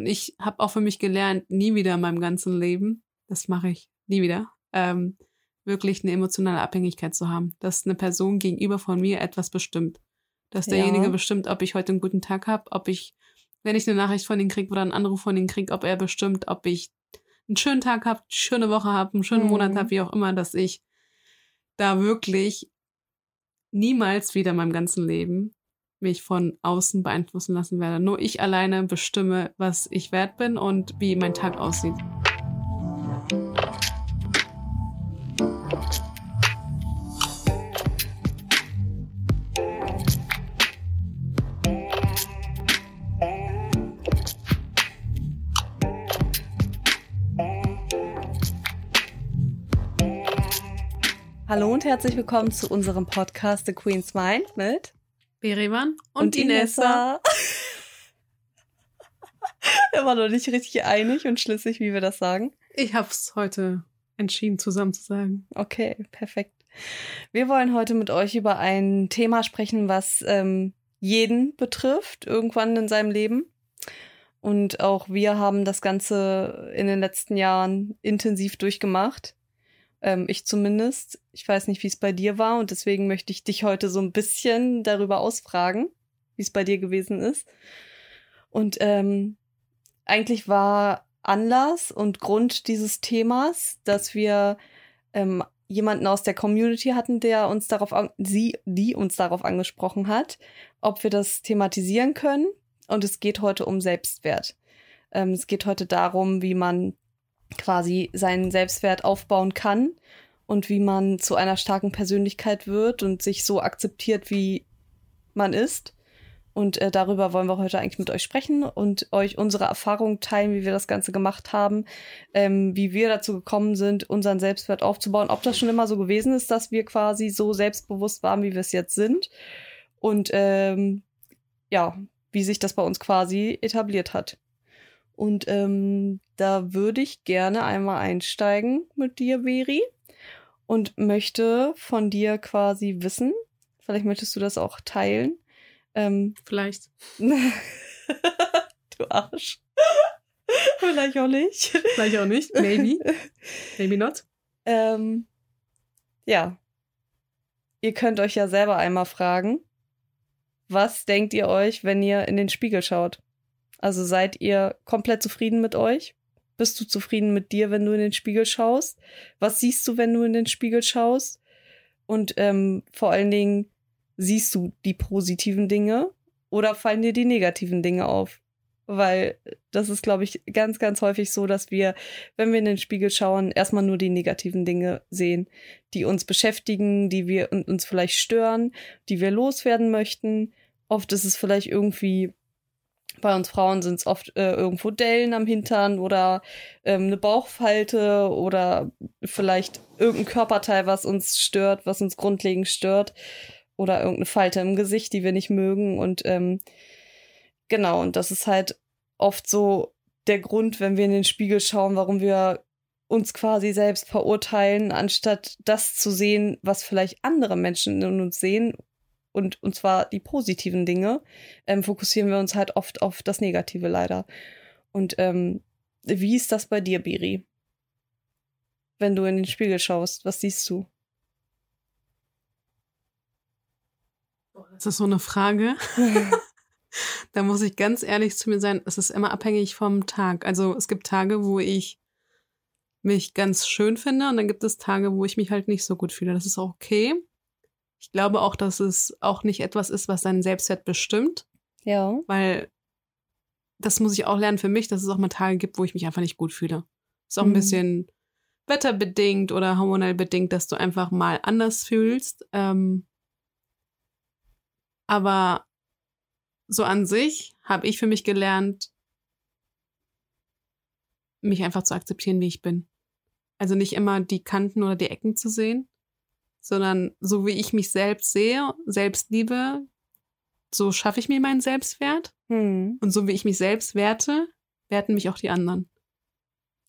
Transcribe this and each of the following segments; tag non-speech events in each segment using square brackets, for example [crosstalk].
Und ich habe auch für mich gelernt, nie wieder in meinem ganzen Leben, das mache ich nie wieder, ähm, wirklich eine emotionale Abhängigkeit zu haben. Dass eine Person gegenüber von mir etwas bestimmt. Dass derjenige ja. bestimmt, ob ich heute einen guten Tag habe, ob ich, wenn ich eine Nachricht von ihm kriege oder einen Anruf von ihm kriege, ob er bestimmt, ob ich einen schönen Tag habe, schöne Woche habe, einen schönen mhm. Monat habe, wie auch immer, dass ich da wirklich niemals wieder in meinem ganzen Leben mich von außen beeinflussen lassen werde. Nur ich alleine bestimme, was ich wert bin und wie mein Tag aussieht. Hallo und herzlich willkommen zu unserem Podcast The Queen's Mind mit Berivan und, und Inessa. wir [laughs] waren noch nicht richtig einig und schlüssig, wie wir das sagen. Ich habe es heute entschieden, zusammen zu sagen. Okay, perfekt. Wir wollen heute mit euch über ein Thema sprechen, was ähm, jeden betrifft, irgendwann in seinem Leben. Und auch wir haben das Ganze in den letzten Jahren intensiv durchgemacht. Ähm, ich zumindest. Ich weiß nicht, wie es bei dir war und deswegen möchte ich dich heute so ein bisschen darüber ausfragen, wie es bei dir gewesen ist. Und ähm, eigentlich war Anlass und Grund dieses Themas, dass wir ähm, jemanden aus der Community hatten, der uns darauf, sie, die uns darauf angesprochen hat, ob wir das thematisieren können. Und es geht heute um Selbstwert. Ähm, es geht heute darum, wie man quasi seinen Selbstwert aufbauen kann und wie man zu einer starken Persönlichkeit wird und sich so akzeptiert, wie man ist. Und äh, darüber wollen wir heute eigentlich mit euch sprechen und euch unsere Erfahrungen teilen, wie wir das Ganze gemacht haben, ähm, wie wir dazu gekommen sind, unseren Selbstwert aufzubauen, ob das schon immer so gewesen ist, dass wir quasi so selbstbewusst waren, wie wir es jetzt sind. Und ähm, ja, wie sich das bei uns quasi etabliert hat. Und ähm, da würde ich gerne einmal einsteigen mit dir, Veri, und möchte von dir quasi wissen, vielleicht möchtest du das auch teilen. Ähm, [laughs] vielleicht. du Arsch. [laughs] vielleicht auch nicht. Vielleicht auch nicht. Maybe. [laughs] Maybe not. Ähm, ja. Ihr könnt euch ja selber einmal fragen, was denkt ihr euch, wenn ihr in den Spiegel schaut? Also seid ihr komplett zufrieden mit euch? Bist du zufrieden mit dir, wenn du in den Spiegel schaust? Was siehst du, wenn du in den Spiegel schaust? Und ähm, vor allen Dingen, siehst du die positiven Dinge oder fallen dir die negativen Dinge auf? Weil das ist, glaube ich, ganz, ganz häufig so, dass wir, wenn wir in den Spiegel schauen, erstmal nur die negativen Dinge sehen, die uns beschäftigen, die wir uns vielleicht stören, die wir loswerden möchten. Oft ist es vielleicht irgendwie bei uns Frauen sind es oft äh, irgendwo Dellen am Hintern oder ähm, eine Bauchfalte oder vielleicht irgendein Körperteil, was uns stört, was uns grundlegend stört oder irgendeine Falte im Gesicht, die wir nicht mögen. Und ähm, genau und das ist halt oft so der Grund, wenn wir in den Spiegel schauen, warum wir uns quasi selbst verurteilen, anstatt das zu sehen, was vielleicht andere Menschen in uns sehen und, und zwar die positiven Dinge, ähm, fokussieren wir uns halt oft auf das Negative leider. Und ähm, wie ist das bei dir, Biri? Wenn du in den Spiegel schaust, was siehst du? Das ist so eine Frage. [laughs] da muss ich ganz ehrlich zu mir sein, es ist immer abhängig vom Tag. Also es gibt Tage, wo ich mich ganz schön finde und dann gibt es Tage, wo ich mich halt nicht so gut fühle. Das ist auch okay. Ich glaube auch, dass es auch nicht etwas ist, was deinen Selbstwert bestimmt. Ja. Weil das muss ich auch lernen für mich, dass es auch mal Tage gibt, wo ich mich einfach nicht gut fühle. Ist auch mhm. ein bisschen wetterbedingt oder hormonell bedingt, dass du einfach mal anders fühlst. Ähm, aber so an sich habe ich für mich gelernt, mich einfach zu akzeptieren, wie ich bin. Also nicht immer die Kanten oder die Ecken zu sehen, sondern so wie ich mich selbst sehe, selbst liebe, so schaffe ich mir meinen Selbstwert. Hm. Und so wie ich mich selbst werte, werten mich auch die anderen.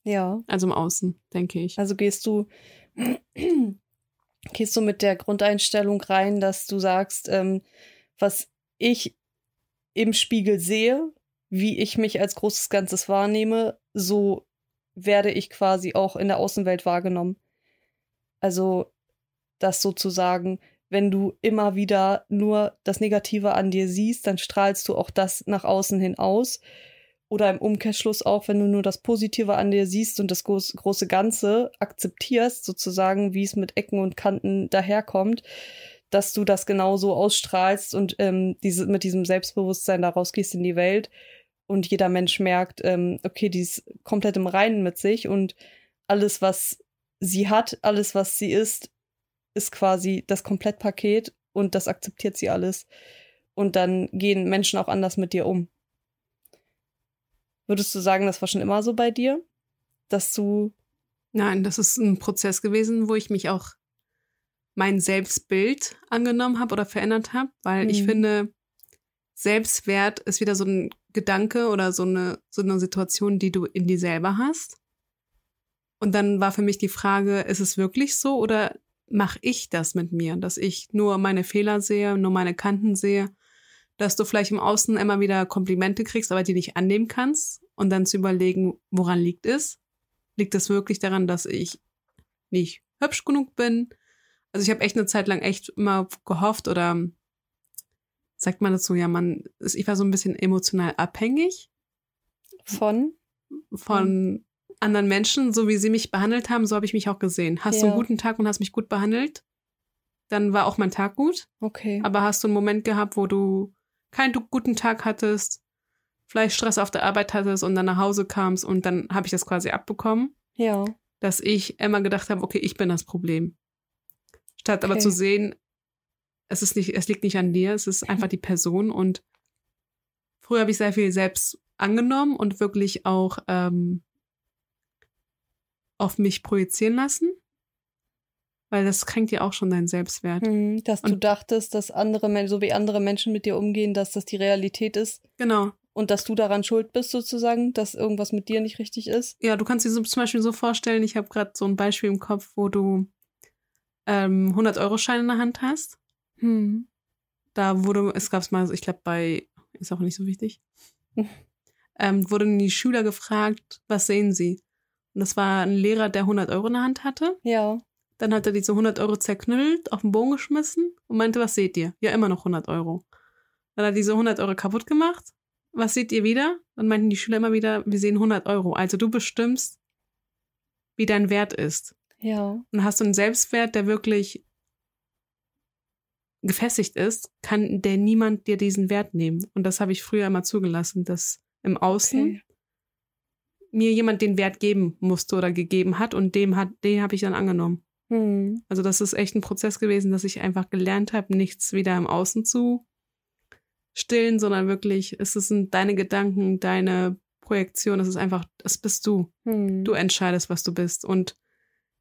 Ja. Also im Außen, denke ich. Also gehst du, [clears throat] gehst du mit der Grundeinstellung rein, dass du sagst, ähm, was ich im Spiegel sehe, wie ich mich als großes Ganzes wahrnehme, so werde ich quasi auch in der Außenwelt wahrgenommen. Also das sozusagen, wenn du immer wieder nur das Negative an dir siehst, dann strahlst du auch das nach außen hin aus. Oder im Umkehrschluss auch, wenn du nur das Positive an dir siehst und das große Ganze akzeptierst, sozusagen, wie es mit Ecken und Kanten daherkommt, dass du das genauso ausstrahlst und ähm, diese, mit diesem Selbstbewusstsein daraus gehst in die Welt und jeder Mensch merkt, ähm, okay, die ist komplett im Reinen mit sich und alles, was sie hat, alles, was sie ist, ist quasi das Komplettpaket und das akzeptiert sie alles. Und dann gehen Menschen auch anders mit dir um. Würdest du sagen, das war schon immer so bei dir? Dass du. Nein, das ist ein Prozess gewesen, wo ich mich auch mein Selbstbild angenommen habe oder verändert habe, weil mhm. ich finde, Selbstwert ist wieder so ein Gedanke oder so eine, so eine Situation, die du in dir selber hast. Und dann war für mich die Frage, ist es wirklich so oder mache ich das mit mir, dass ich nur meine Fehler sehe, nur meine Kanten sehe, dass du vielleicht im Außen immer wieder Komplimente kriegst, aber die nicht annehmen kannst und dann zu überlegen, woran liegt es? Liegt es wirklich daran, dass ich nicht hübsch genug bin? Also ich habe echt eine Zeit lang echt immer gehofft oder sagt man dazu, ja, man, ich war so ein bisschen emotional abhängig. Von? Von anderen Menschen, so wie sie mich behandelt haben, so habe ich mich auch gesehen. Hast ja. du einen guten Tag und hast mich gut behandelt, dann war auch mein Tag gut. Okay. Aber hast du einen Moment gehabt, wo du keinen guten Tag hattest, vielleicht Stress auf der Arbeit hattest und dann nach Hause kamst und dann habe ich das quasi abbekommen. Ja. Dass ich immer gedacht habe, okay, ich bin das Problem. Statt okay. aber zu sehen, es ist nicht, es liegt nicht an dir, es ist einfach die Person. Und früher habe ich sehr viel selbst angenommen und wirklich auch ähm, auf mich projizieren lassen. Weil das kränkt ja auch schon deinen Selbstwert. Mhm, dass und du dachtest, dass andere Menschen, so wie andere Menschen mit dir umgehen, dass das die Realität ist. Genau. Und dass du daran schuld bist, sozusagen, dass irgendwas mit dir nicht richtig ist. Ja, du kannst dir so, zum Beispiel so vorstellen, ich habe gerade so ein Beispiel im Kopf, wo du ähm, 100-Euro-Schein in der Hand hast hm. Da wurde, es gab es mal, ich glaube, bei, ist auch nicht so wichtig, ähm, wurden die Schüler gefragt, was sehen sie? Und das war ein Lehrer, der 100 Euro in der Hand hatte. Ja. Dann hat er diese 100 Euro zerknüllt, auf den Boden geschmissen und meinte, was seht ihr? Ja, immer noch 100 Euro. Dann hat er diese 100 Euro kaputt gemacht. Was seht ihr wieder? Dann meinten die Schüler immer wieder, wir sehen 100 Euro. Also du bestimmst, wie dein Wert ist. Ja. Und hast du einen Selbstwert, der wirklich gefestigt ist, kann der niemand dir diesen Wert nehmen. Und das habe ich früher immer zugelassen, dass im Außen okay. Mir jemand den Wert geben musste oder gegeben hat und dem hat, den habe ich dann angenommen. Hm. Also das ist echt ein Prozess gewesen, dass ich einfach gelernt habe, nichts wieder im Außen zu stillen, sondern wirklich, es sind deine Gedanken, deine Projektion, es ist einfach, das bist du. Hm. Du entscheidest, was du bist. Und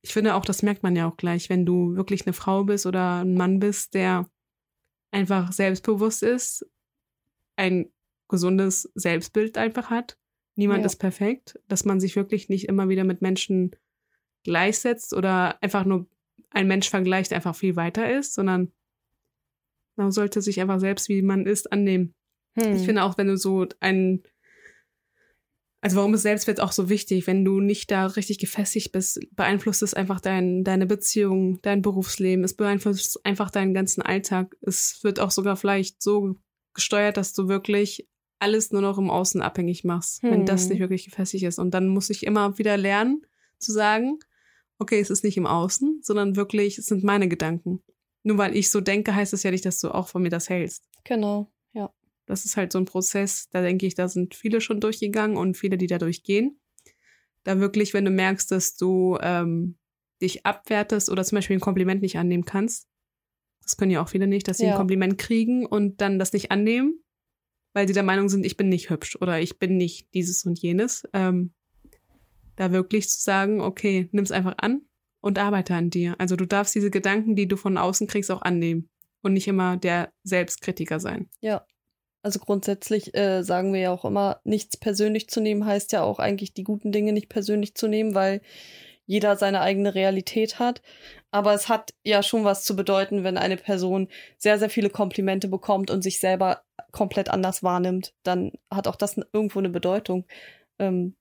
ich finde auch, das merkt man ja auch gleich, wenn du wirklich eine Frau bist oder ein Mann bist, der einfach selbstbewusst ist, ein gesundes Selbstbild einfach hat. Niemand ja. ist perfekt, dass man sich wirklich nicht immer wieder mit Menschen gleichsetzt oder einfach nur ein Mensch vergleicht, einfach viel weiter ist, sondern man sollte sich einfach selbst, wie man ist, annehmen. Hm. Ich finde auch, wenn du so ein also warum ist Selbstwert auch so wichtig? Wenn du nicht da richtig gefestigt bist, beeinflusst es einfach dein, deine Beziehung, dein Berufsleben. Es beeinflusst einfach deinen ganzen Alltag. Es wird auch sogar vielleicht so gesteuert, dass du wirklich alles nur noch im Außen abhängig machst, hm. wenn das hm. nicht wirklich gefestigt ist. Und dann muss ich immer wieder lernen zu sagen, okay, es ist nicht im Außen, sondern wirklich, es sind meine Gedanken. Nur weil ich so denke, heißt es ja nicht, dass du auch von mir das hältst. Genau, ja. Das ist halt so ein Prozess, da denke ich, da sind viele schon durchgegangen und viele, die da durchgehen. Da wirklich, wenn du merkst, dass du ähm, dich abwertest oder zum Beispiel ein Kompliment nicht annehmen kannst, das können ja auch viele nicht, dass sie ja. ein Kompliment kriegen und dann das nicht annehmen, weil sie der Meinung sind, ich bin nicht hübsch oder ich bin nicht dieses und jenes. Ähm, da wirklich zu sagen, okay, nimm's einfach an und arbeite an dir. Also du darfst diese Gedanken, die du von außen kriegst, auch annehmen und nicht immer der Selbstkritiker sein. Ja, also grundsätzlich äh, sagen wir ja auch immer, nichts persönlich zu nehmen heißt ja auch eigentlich die guten Dinge nicht persönlich zu nehmen, weil jeder seine eigene Realität hat. Aber es hat ja schon was zu bedeuten, wenn eine Person sehr, sehr viele Komplimente bekommt und sich selber komplett anders wahrnimmt. Dann hat auch das irgendwo eine Bedeutung. Ähm,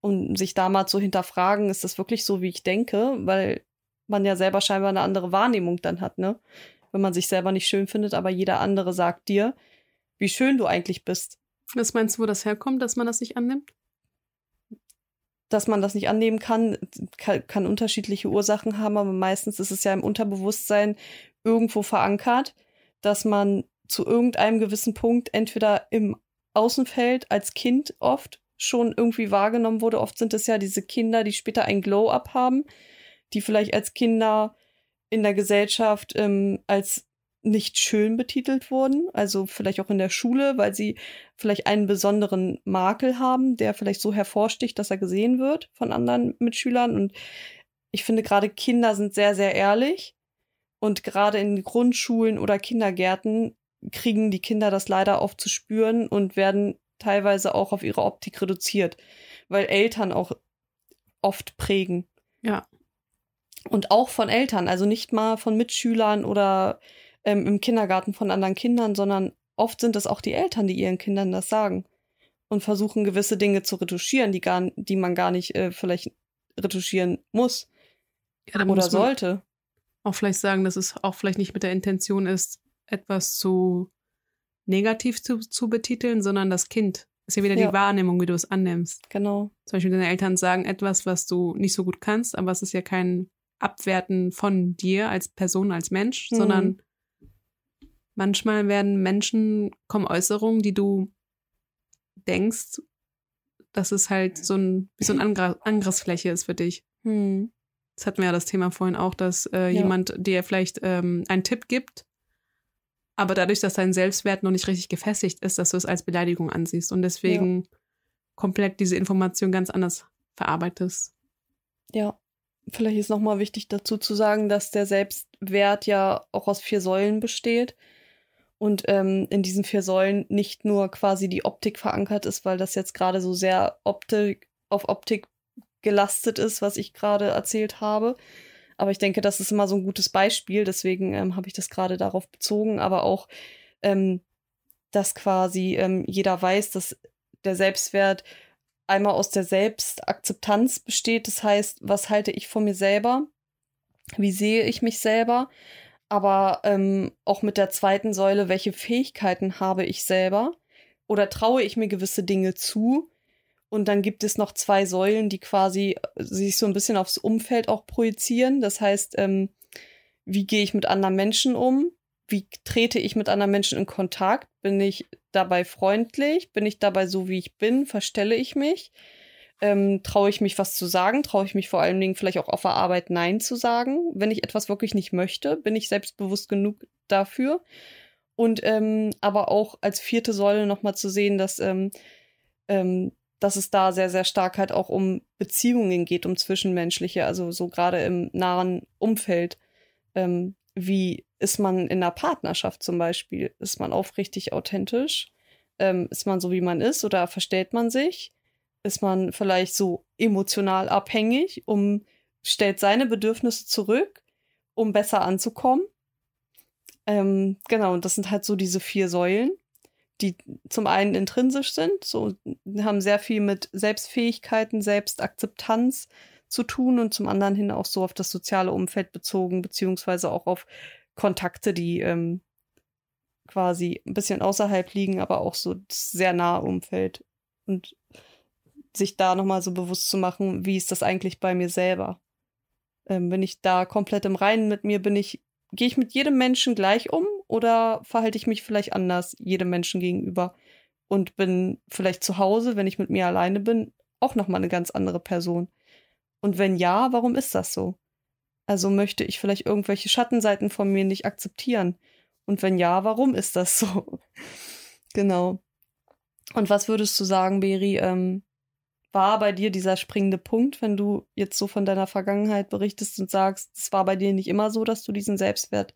und sich da mal zu hinterfragen, ist das wirklich so, wie ich denke? Weil man ja selber scheinbar eine andere Wahrnehmung dann hat, ne? Wenn man sich selber nicht schön findet, aber jeder andere sagt dir, wie schön du eigentlich bist. Was meinst du, wo das herkommt, dass man das nicht annimmt? Dass man das nicht annehmen kann, kann, kann unterschiedliche Ursachen haben, aber meistens ist es ja im Unterbewusstsein irgendwo verankert, dass man zu irgendeinem gewissen Punkt entweder im Außenfeld als Kind oft schon irgendwie wahrgenommen wurde. Oft sind es ja diese Kinder, die später ein Glow-up haben, die vielleicht als Kinder in der Gesellschaft ähm, als nicht schön betitelt wurden, also vielleicht auch in der Schule, weil sie vielleicht einen besonderen Makel haben, der vielleicht so hervorsticht, dass er gesehen wird von anderen Mitschülern. Und ich finde gerade Kinder sind sehr, sehr ehrlich. Und gerade in Grundschulen oder Kindergärten kriegen die Kinder das leider oft zu spüren und werden teilweise auch auf ihre Optik reduziert, weil Eltern auch oft prägen. Ja. Und auch von Eltern, also nicht mal von Mitschülern oder ähm, im Kindergarten von anderen Kindern, sondern oft sind es auch die Eltern, die ihren Kindern das sagen und versuchen gewisse Dinge zu retuschieren, die gar, die man gar nicht äh, vielleicht retuschieren muss ja, oder muss sollte. Auch vielleicht sagen, dass es auch vielleicht nicht mit der Intention ist, etwas zu negativ zu, zu betiteln, sondern das Kind. ist ja wieder ja. die Wahrnehmung, wie du es annimmst. Genau. Zum Beispiel deine Eltern sagen etwas, was du nicht so gut kannst, aber es ist ja kein Abwerten von dir als Person, als Mensch, mhm. sondern manchmal werden Menschen, kommen Äußerungen, die du denkst, dass es halt so ein, so ein Angr Angriffsfläche ist für dich. Mhm. Das hatten wir ja das Thema vorhin auch, dass äh, ja. jemand dir vielleicht ähm, einen Tipp gibt, aber dadurch, dass dein Selbstwert noch nicht richtig gefestigt ist, dass du es als Beleidigung ansiehst und deswegen ja. komplett diese Information ganz anders verarbeitest. Ja, vielleicht ist nochmal wichtig dazu zu sagen, dass der Selbstwert ja auch aus vier Säulen besteht und ähm, in diesen vier Säulen nicht nur quasi die Optik verankert ist, weil das jetzt gerade so sehr Optik auf Optik gelastet ist, was ich gerade erzählt habe, aber ich denke, das ist immer so ein gutes Beispiel. Deswegen ähm, habe ich das gerade darauf bezogen. Aber auch, ähm, dass quasi ähm, jeder weiß, dass der Selbstwert einmal aus der Selbstakzeptanz besteht. Das heißt, was halte ich von mir selber? Wie sehe ich mich selber? Aber ähm, auch mit der zweiten Säule, welche Fähigkeiten habe ich selber? Oder traue ich mir gewisse Dinge zu? Und dann gibt es noch zwei Säulen, die quasi äh, sich so ein bisschen aufs Umfeld auch projizieren. Das heißt, ähm, wie gehe ich mit anderen Menschen um? Wie trete ich mit anderen Menschen in Kontakt? Bin ich dabei freundlich? Bin ich dabei so, wie ich bin? Verstelle ich mich? Ähm, traue ich mich, was zu sagen? Traue ich mich vor allen Dingen vielleicht auch auf der Arbeit Nein zu sagen? Wenn ich etwas wirklich nicht möchte, bin ich selbstbewusst genug dafür? Und ähm, aber auch als vierte Säule nochmal zu sehen, dass ähm, ähm, dass es da sehr, sehr stark halt auch um Beziehungen geht, um zwischenmenschliche, also so gerade im nahen Umfeld. Ähm, wie ist man in einer Partnerschaft zum Beispiel? Ist man aufrichtig authentisch? Ähm, ist man so, wie man ist oder verstellt man sich? Ist man vielleicht so emotional abhängig, um stellt seine Bedürfnisse zurück, um besser anzukommen? Ähm, genau, und das sind halt so diese vier Säulen die zum einen intrinsisch sind, so haben sehr viel mit Selbstfähigkeiten, Selbstakzeptanz zu tun und zum anderen hin auch so auf das soziale Umfeld bezogen, beziehungsweise auch auf Kontakte, die ähm, quasi ein bisschen außerhalb liegen, aber auch so sehr nahe Umfeld. Und sich da nochmal so bewusst zu machen, wie ist das eigentlich bei mir selber? Ähm, bin ich da komplett im Reinen mit mir? Bin ich, gehe ich mit jedem Menschen gleich um oder verhalte ich mich vielleicht anders jedem Menschen gegenüber und bin vielleicht zu Hause, wenn ich mit mir alleine bin, auch nochmal eine ganz andere Person? Und wenn ja, warum ist das so? Also möchte ich vielleicht irgendwelche Schattenseiten von mir nicht akzeptieren? Und wenn ja, warum ist das so? [laughs] genau. Und was würdest du sagen, Beri, ähm, war bei dir dieser springende Punkt, wenn du jetzt so von deiner Vergangenheit berichtest und sagst, es war bei dir nicht immer so, dass du diesen Selbstwert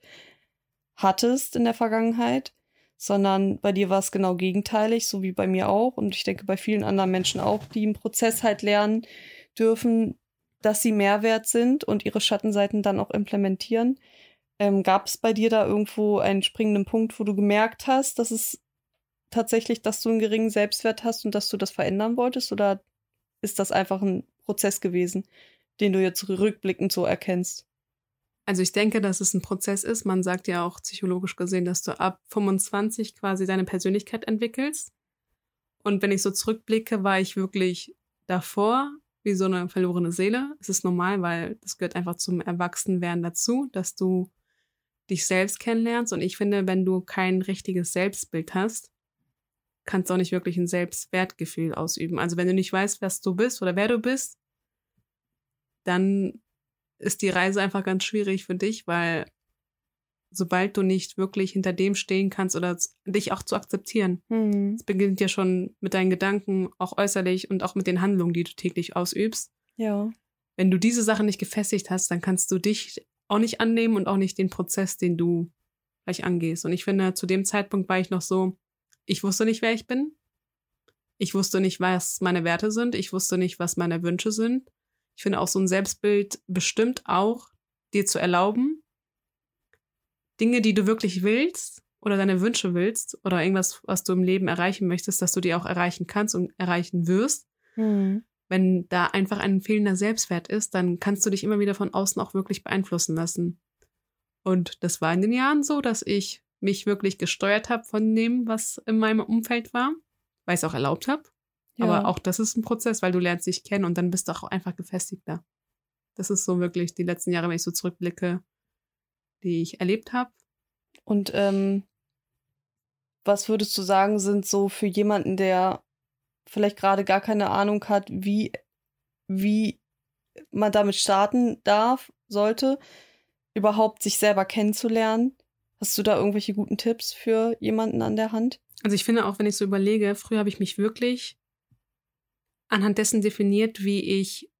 hattest in der Vergangenheit, sondern bei dir war es genau gegenteilig, so wie bei mir auch. Und ich denke bei vielen anderen Menschen auch, die im Prozess halt lernen dürfen, dass sie Mehrwert sind und ihre Schattenseiten dann auch implementieren. Ähm, Gab es bei dir da irgendwo einen springenden Punkt, wo du gemerkt hast, dass es tatsächlich, dass du einen geringen Selbstwert hast und dass du das verändern wolltest? Oder ist das einfach ein Prozess gewesen, den du jetzt rückblickend so erkennst? Also ich denke, dass es ein Prozess ist. Man sagt ja auch psychologisch gesehen, dass du ab 25 quasi deine Persönlichkeit entwickelst. Und wenn ich so zurückblicke, war ich wirklich davor wie so eine verlorene Seele. Es ist normal, weil das gehört einfach zum Erwachsenwerden dazu, dass du dich selbst kennenlernst. Und ich finde, wenn du kein richtiges Selbstbild hast, kannst du auch nicht wirklich ein Selbstwertgefühl ausüben. Also wenn du nicht weißt, was du bist oder wer du bist, dann ist die Reise einfach ganz schwierig für dich, weil sobald du nicht wirklich hinter dem stehen kannst oder dich auch zu akzeptieren. Mhm. Es beginnt ja schon mit deinen Gedanken, auch äußerlich und auch mit den Handlungen, die du täglich ausübst. Ja. Wenn du diese Sachen nicht gefestigt hast, dann kannst du dich auch nicht annehmen und auch nicht den Prozess, den du gleich angehst. Und ich finde, zu dem Zeitpunkt war ich noch so, ich wusste nicht, wer ich bin. Ich wusste nicht, was meine Werte sind. Ich wusste nicht, was meine Wünsche sind. Ich finde auch so ein Selbstbild bestimmt auch, dir zu erlauben, Dinge, die du wirklich willst oder deine Wünsche willst oder irgendwas, was du im Leben erreichen möchtest, dass du die auch erreichen kannst und erreichen wirst. Mhm. Wenn da einfach ein fehlender Selbstwert ist, dann kannst du dich immer wieder von außen auch wirklich beeinflussen lassen. Und das war in den Jahren so, dass ich mich wirklich gesteuert habe von dem, was in meinem Umfeld war, weil ich es auch erlaubt habe. Ja. Aber auch das ist ein Prozess, weil du lernst dich kennen und dann bist du auch einfach gefestigter. Das ist so wirklich die letzten Jahre, wenn ich so zurückblicke, die ich erlebt habe. Und ähm, was würdest du sagen, sind so für jemanden, der vielleicht gerade gar keine Ahnung hat, wie, wie man damit starten darf, sollte, überhaupt sich selber kennenzulernen? Hast du da irgendwelche guten Tipps für jemanden an der Hand? Also ich finde auch, wenn ich so überlege, früher habe ich mich wirklich anhand dessen definiert, wie ich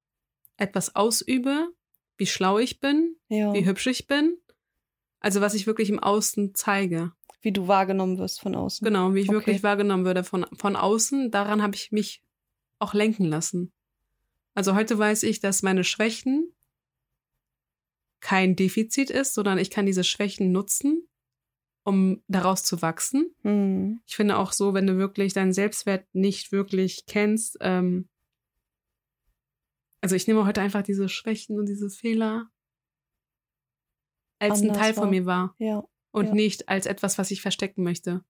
etwas ausübe, wie schlau ich bin, ja. wie hübsch ich bin. Also was ich wirklich im Außen zeige. Wie du wahrgenommen wirst von außen. Genau, wie ich okay. wirklich wahrgenommen würde von, von außen. Daran habe ich mich auch lenken lassen. Also heute weiß ich, dass meine Schwächen kein Defizit ist, sondern ich kann diese Schwächen nutzen, um daraus zu wachsen. Mhm. Ich finde auch so, wenn du wirklich deinen Selbstwert nicht wirklich kennst, ähm, also ich nehme heute einfach diese Schwächen und diese Fehler als ein Teil war. von mir war. Ja. Und ja. nicht als etwas, was ich verstecken möchte.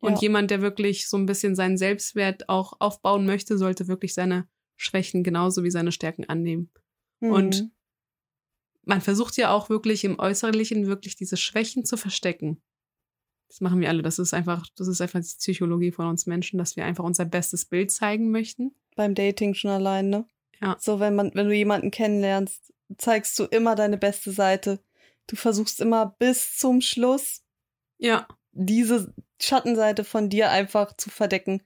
Und ja. jemand, der wirklich so ein bisschen seinen Selbstwert auch aufbauen möchte, sollte wirklich seine Schwächen genauso wie seine Stärken annehmen. Mhm. Und man versucht ja auch wirklich im Äußerlichen wirklich diese Schwächen zu verstecken. Das machen wir alle. Das ist einfach, das ist einfach die Psychologie von uns Menschen, dass wir einfach unser bestes Bild zeigen möchten. Beim Dating schon allein, ne? Ja. So, wenn man, wenn du jemanden kennenlernst, zeigst du immer deine beste Seite. Du versuchst immer bis zum Schluss ja. diese Schattenseite von dir einfach zu verdecken,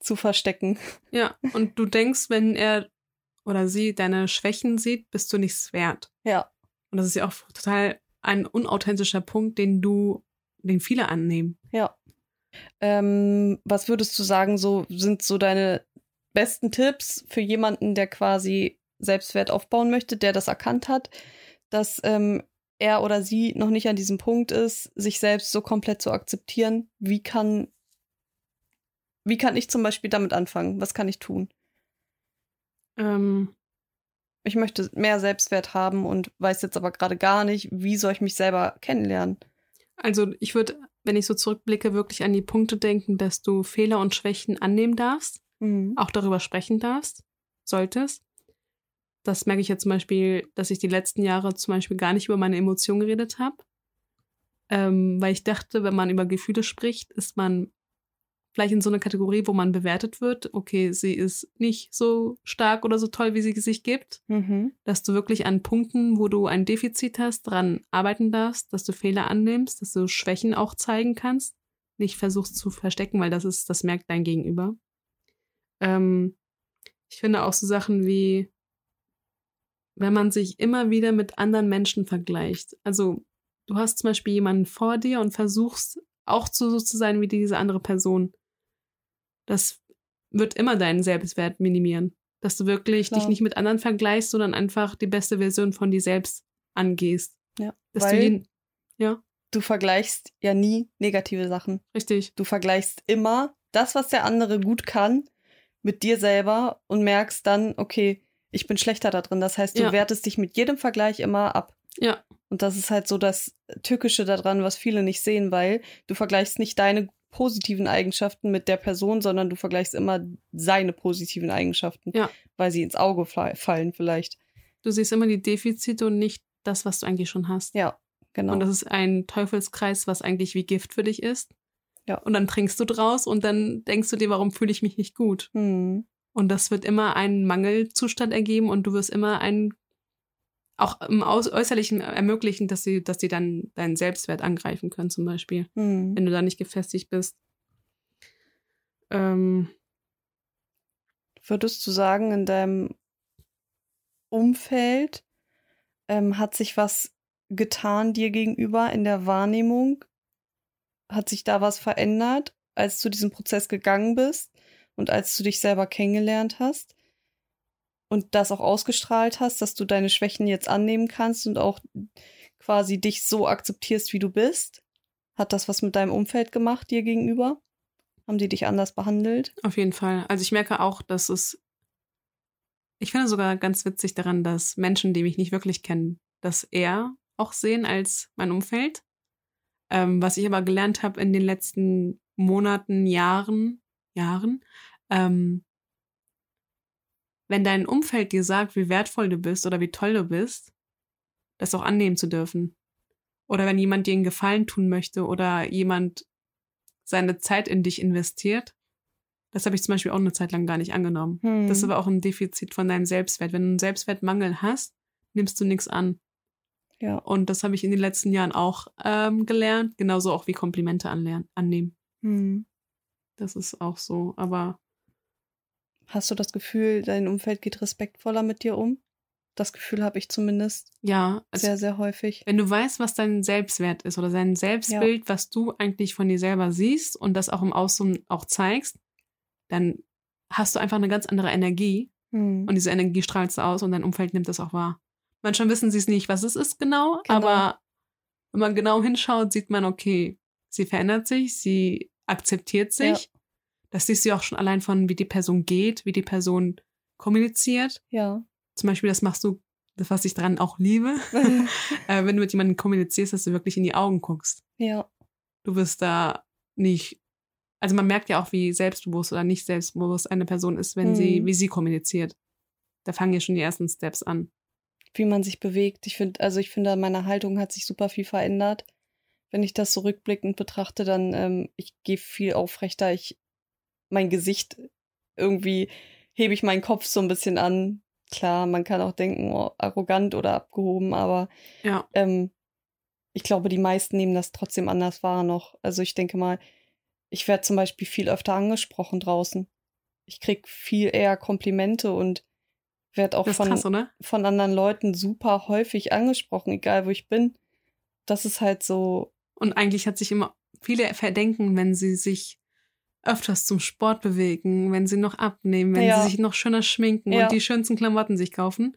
zu verstecken. Ja, und du denkst, wenn er oder sie deine Schwächen sieht, bist du nichts wert. Ja. Und das ist ja auch total ein unauthentischer Punkt, den du den viele annehmen. Ja. Ähm, was würdest du sagen, so sind so deine besten Tipps für jemanden, der quasi Selbstwert aufbauen möchte, der das erkannt hat, dass ähm, er oder sie noch nicht an diesem Punkt ist, sich selbst so komplett zu akzeptieren? Wie kann, wie kann ich zum Beispiel damit anfangen? Was kann ich tun? Ähm, ich möchte mehr Selbstwert haben und weiß jetzt aber gerade gar nicht, wie soll ich mich selber kennenlernen? Also ich würde, wenn ich so zurückblicke, wirklich an die Punkte denken, dass du Fehler und Schwächen annehmen darfst, mhm. auch darüber sprechen darfst, solltest. Das merke ich ja zum Beispiel, dass ich die letzten Jahre zum Beispiel gar nicht über meine Emotionen geredet habe. Ähm, weil ich dachte, wenn man über Gefühle spricht, ist man vielleicht in so eine Kategorie, wo man bewertet wird, okay, sie ist nicht so stark oder so toll, wie sie sich gibt, mhm. dass du wirklich an Punkten, wo du ein Defizit hast, dran arbeiten darfst, dass du Fehler annimmst, dass du Schwächen auch zeigen kannst, nicht versuchst zu verstecken, weil das ist, das merkt dein Gegenüber. Ähm, ich finde auch so Sachen wie, wenn man sich immer wieder mit anderen Menschen vergleicht. Also du hast zum Beispiel jemanden vor dir und versuchst auch so zu sein wie diese andere Person das wird immer deinen Selbstwert minimieren. Dass du wirklich Klar. dich nicht mit anderen vergleichst, sondern einfach die beste Version von dir selbst angehst. Ja, Dass weil du jeden, ja, du vergleichst ja nie negative Sachen. richtig. Du vergleichst immer das, was der andere gut kann, mit dir selber und merkst dann, okay, ich bin schlechter da drin. Das heißt, du Ja. wertest dich mit jedem Vergleich immer ab. Ja, Und das ist halt so das Tückische daran, was viele nicht sehen, weil du vergleichst nicht deine positiven Eigenschaften mit der Person, sondern du vergleichst immer seine positiven Eigenschaften, Ja. weil sie ins Auge fa- fallen vielleicht. du siehst immer die Defizite und nicht das, was du eigentlich schon hast. Ja, genau. Und das ist ein Teufelskreis, was eigentlich wie Gift für dich ist. Ja. Und dann trinkst du draus und dann denkst du dir, warum fühle ich mich nicht gut? hm. Und das wird immer einen Mangelzustand ergeben und du wirst immer einen, auch im Aus Äußerlichen ermöglichen, dass sie, dass sie dann deinen Selbstwert angreifen können, zum Beispiel, Hm. wenn du da nicht gefestigt bist. Ähm, Würdest du sagen, in deinem Umfeld ähm, hat sich was getan dir gegenüber in der Wahrnehmung? Hat sich da was verändert, als du diesen Prozess gegangen bist und als du dich selber kennengelernt hast und das auch ausgestrahlt hast, dass du deine Schwächen jetzt annehmen kannst und auch quasi dich so akzeptierst, wie du bist? Hat das was mit deinem Umfeld gemacht dir gegenüber? Haben die dich anders behandelt? auf jeden Fall. Also ich merke auch, dass es, ich finde sogar ganz witzig daran, dass Menschen, die mich nicht wirklich kennen, das eher auch sehen als mein Umfeld. Ähm, was ich aber gelernt habe in den letzten Monaten, Jahren, Jahren, ähm, wenn dein Umfeld dir sagt, wie wertvoll du bist oder wie toll du bist, das auch annehmen zu dürfen. Oder wenn jemand dir einen Gefallen tun möchte oder jemand seine Zeit in dich investiert, das habe ich zum Beispiel auch eine Zeit lang gar nicht angenommen. Hm. Das ist aber auch ein Defizit von deinem Selbstwert. Wenn du einen Selbstwertmangel hast, nimmst du nichts an. ja. Und das habe ich in den letzten Jahren auch ähm, gelernt. Genauso auch wie Komplimente anlernen, annehmen. Hm. Das ist auch so. Aber Hast du das Gefühl, dein Umfeld geht respektvoller mit dir um? Das Gefühl habe ich zumindest ja, also sehr, sehr häufig. wenn du weißt, was dein Selbstwert ist oder sein Selbstbild, was du eigentlich von dir selber siehst und das auch im Außen auch zeigst, dann hast du einfach eine ganz andere Energie Hm. und diese Energie strahlst du aus und dein Umfeld nimmt das auch wahr. Manchmal wissen sie es nicht, was es ist genau, Genau. aber wenn man genau hinschaut, sieht man, okay, sie verändert sich, sie akzeptiert sich. Ja. Das siehst du auch schon allein von, wie die Person geht, wie die Person kommuniziert. Ja. Zum Beispiel, das machst du, das, was ich daran auch liebe, [laughs] [laughs] äh, wenn du mit jemandem kommunizierst, dass du wirklich in die Augen guckst. ja. Du wirst da nicht, also man merkt ja auch, wie selbstbewusst oder nicht selbstbewusst eine Person ist, wenn sie, Mhm. wie sie kommuniziert. Da fangen ja schon die ersten Steps an. Wie man sich bewegt. Ich finde, also ich finde, meine Haltung hat sich super viel verändert. Wenn ich das so rückblickend betrachte, dann, ähm, ich gehe viel aufrechter. Ich, mein Gesicht, irgendwie hebe ich meinen Kopf so ein bisschen an. Klar, man kann auch denken, oh, arrogant oder abgehoben, aber Ja, ähm, ich glaube, die meisten nehmen das trotzdem anders wahr noch. Also ich denke mal, ich werde zum Beispiel viel öfter angesprochen draußen. Ich krieg viel eher Komplimente und werde auch von, krass, von anderen Leuten super häufig angesprochen, egal wo ich bin. Das ist halt so, Und eigentlich hat sich immer viele verdenken, wenn sie sich öfters zum Sport bewegen, wenn sie noch abnehmen, wenn Ja. sie sich noch schöner schminken Ja. und die schönsten Klamotten sich kaufen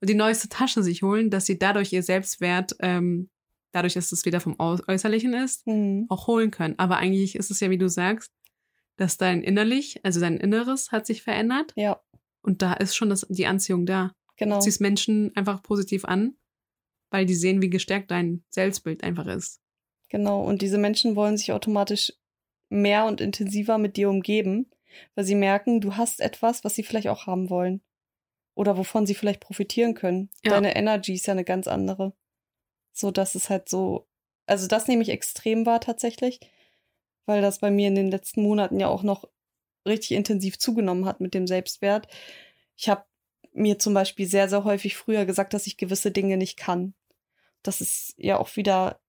und die neueste Tasche sich holen, dass sie dadurch ihr Selbstwert, ähm, dadurch, dass es wieder vom Äußerlichen ist, hm, auch holen können. Aber eigentlich ist es ja, wie du sagst, dass dein innerlich, also dein Inneres hat sich verändert ja, und da ist schon das, die Anziehung da. genau. Du ziehst Menschen einfach positiv an, weil die sehen, wie gestärkt dein Selbstbild einfach ist. Genau, und diese Menschen wollen sich automatisch mehr und intensiver mit dir umgeben, weil sie merken, du hast etwas, was sie vielleicht auch haben wollen. Oder wovon sie vielleicht profitieren können. Ja. Deine Energy ist ja eine ganz andere. So, dass es halt so, also das nehme ich extrem wahr tatsächlich, weil das bei mir in den letzten Monaten ja auch noch richtig intensiv zugenommen hat mit dem Selbstwert. Ich habe mir zum Beispiel sehr, sehr häufig früher gesagt, dass ich gewisse Dinge nicht kann. Das ist ja auch wieder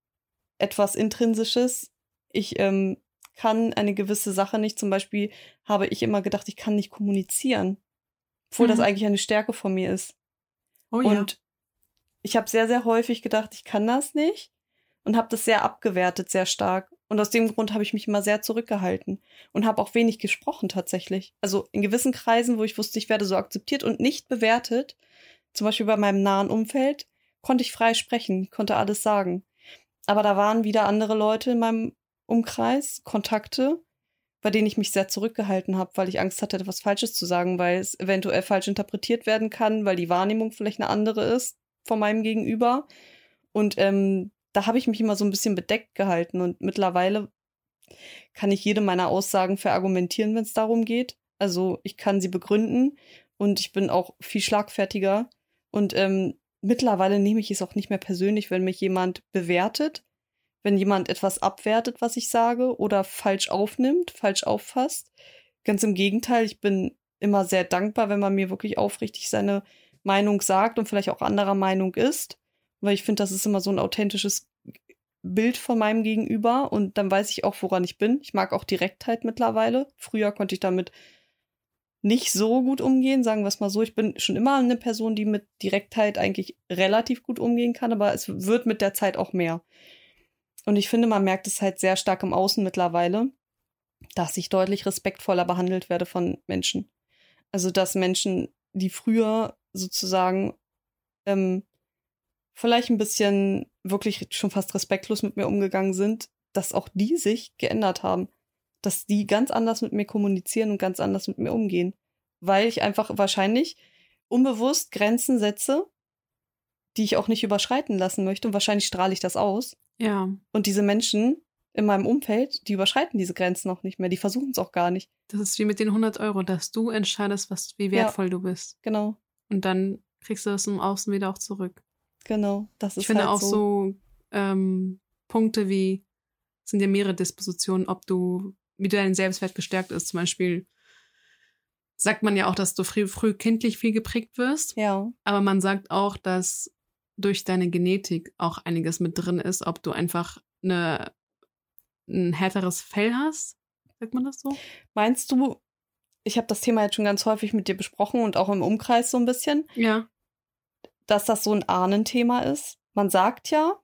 etwas Intrinsisches. Ich ähm, kann eine gewisse Sache nicht. Zum Beispiel habe ich immer gedacht, ich kann nicht kommunizieren. Obwohl Mhm. das eigentlich eine Stärke von mir ist. Oh ja. Und ich habe sehr, sehr häufig gedacht, ich kann das nicht. Und habe das sehr abgewertet, sehr stark. Und aus dem Grund habe ich mich immer sehr zurückgehalten und habe auch wenig gesprochen tatsächlich. Also in gewissen Kreisen, wo ich wusste, ich werde so akzeptiert und nicht bewertet, zum Beispiel bei meinem nahen Umfeld, konnte ich frei sprechen, konnte alles sagen. Aber da waren wieder andere Leute in meinem Umkreis, Kontakte, bei denen ich mich sehr zurückgehalten habe, weil ich Angst hatte, etwas Falsches zu sagen, weil es eventuell falsch interpretiert werden kann, weil die Wahrnehmung vielleicht eine andere ist von meinem Gegenüber. Und ähm, da habe ich mich immer so ein bisschen bedeckt gehalten. Und mittlerweile kann ich jede meiner Aussagen verargumentieren, wenn es darum geht. Also ich kann sie begründen und ich bin auch viel schlagfertiger. Und ähm, mittlerweile nehme ich es auch nicht mehr persönlich, wenn mich jemand bewertet, wenn jemand etwas abwertet, was ich sage, oder falsch aufnimmt, falsch auffasst. Ganz im Gegenteil, ich bin immer sehr dankbar, wenn man mir wirklich aufrichtig seine Meinung sagt und vielleicht auch anderer Meinung ist, weil ich finde, das ist immer so ein authentisches Bild von meinem Gegenüber und dann weiß ich auch, woran ich bin. Ich mag auch Direktheit mittlerweile. Früher konnte ich damit nicht so gut umgehen, sagen wir es mal so. Ich bin schon immer eine Person, die mit Direktheit eigentlich relativ gut umgehen kann, aber es wird mit der Zeit auch mehr. Und ich finde, man merkt es halt sehr stark im Außen mittlerweile, dass ich deutlich respektvoller behandelt werde von Menschen. Also, dass Menschen, die früher sozusagen ähm, vielleicht ein bisschen wirklich schon fast respektlos mit mir umgegangen sind, dass auch die sich geändert haben. Dass die ganz anders mit mir kommunizieren und ganz anders mit mir umgehen. Weil ich einfach wahrscheinlich unbewusst Grenzen setze, die ich auch nicht überschreiten lassen möchte. Und wahrscheinlich strahle ich das aus. Ja. Und diese Menschen in meinem Umfeld, die überschreiten diese Grenzen auch nicht mehr. Die versuchen es auch gar nicht. Das ist wie mit den 100 Euro, dass du entscheidest, was, wie wertvoll ja, du bist. Genau. Und dann kriegst du das im Außen wieder auch zurück. Genau, das ist Ich finde halt auch so, so ähm, Punkte wie, sind ja mehrere Dispositionen, ob du, wie dein Selbstwert gestärkt ist. Zum Beispiel sagt man ja auch, dass du früh, früh kindlich viel geprägt wirst. Ja. Aber man sagt auch, dass durch deine Genetik auch einiges mit drin ist, ob du einfach eine, ein härteres Fell hast. Sagt man das so? Meinst du, ich habe das Thema jetzt schon ganz häufig mit dir besprochen und auch im Umkreis so ein bisschen. Ja. Dass das so ein Ahnenthema ist. Man sagt ja,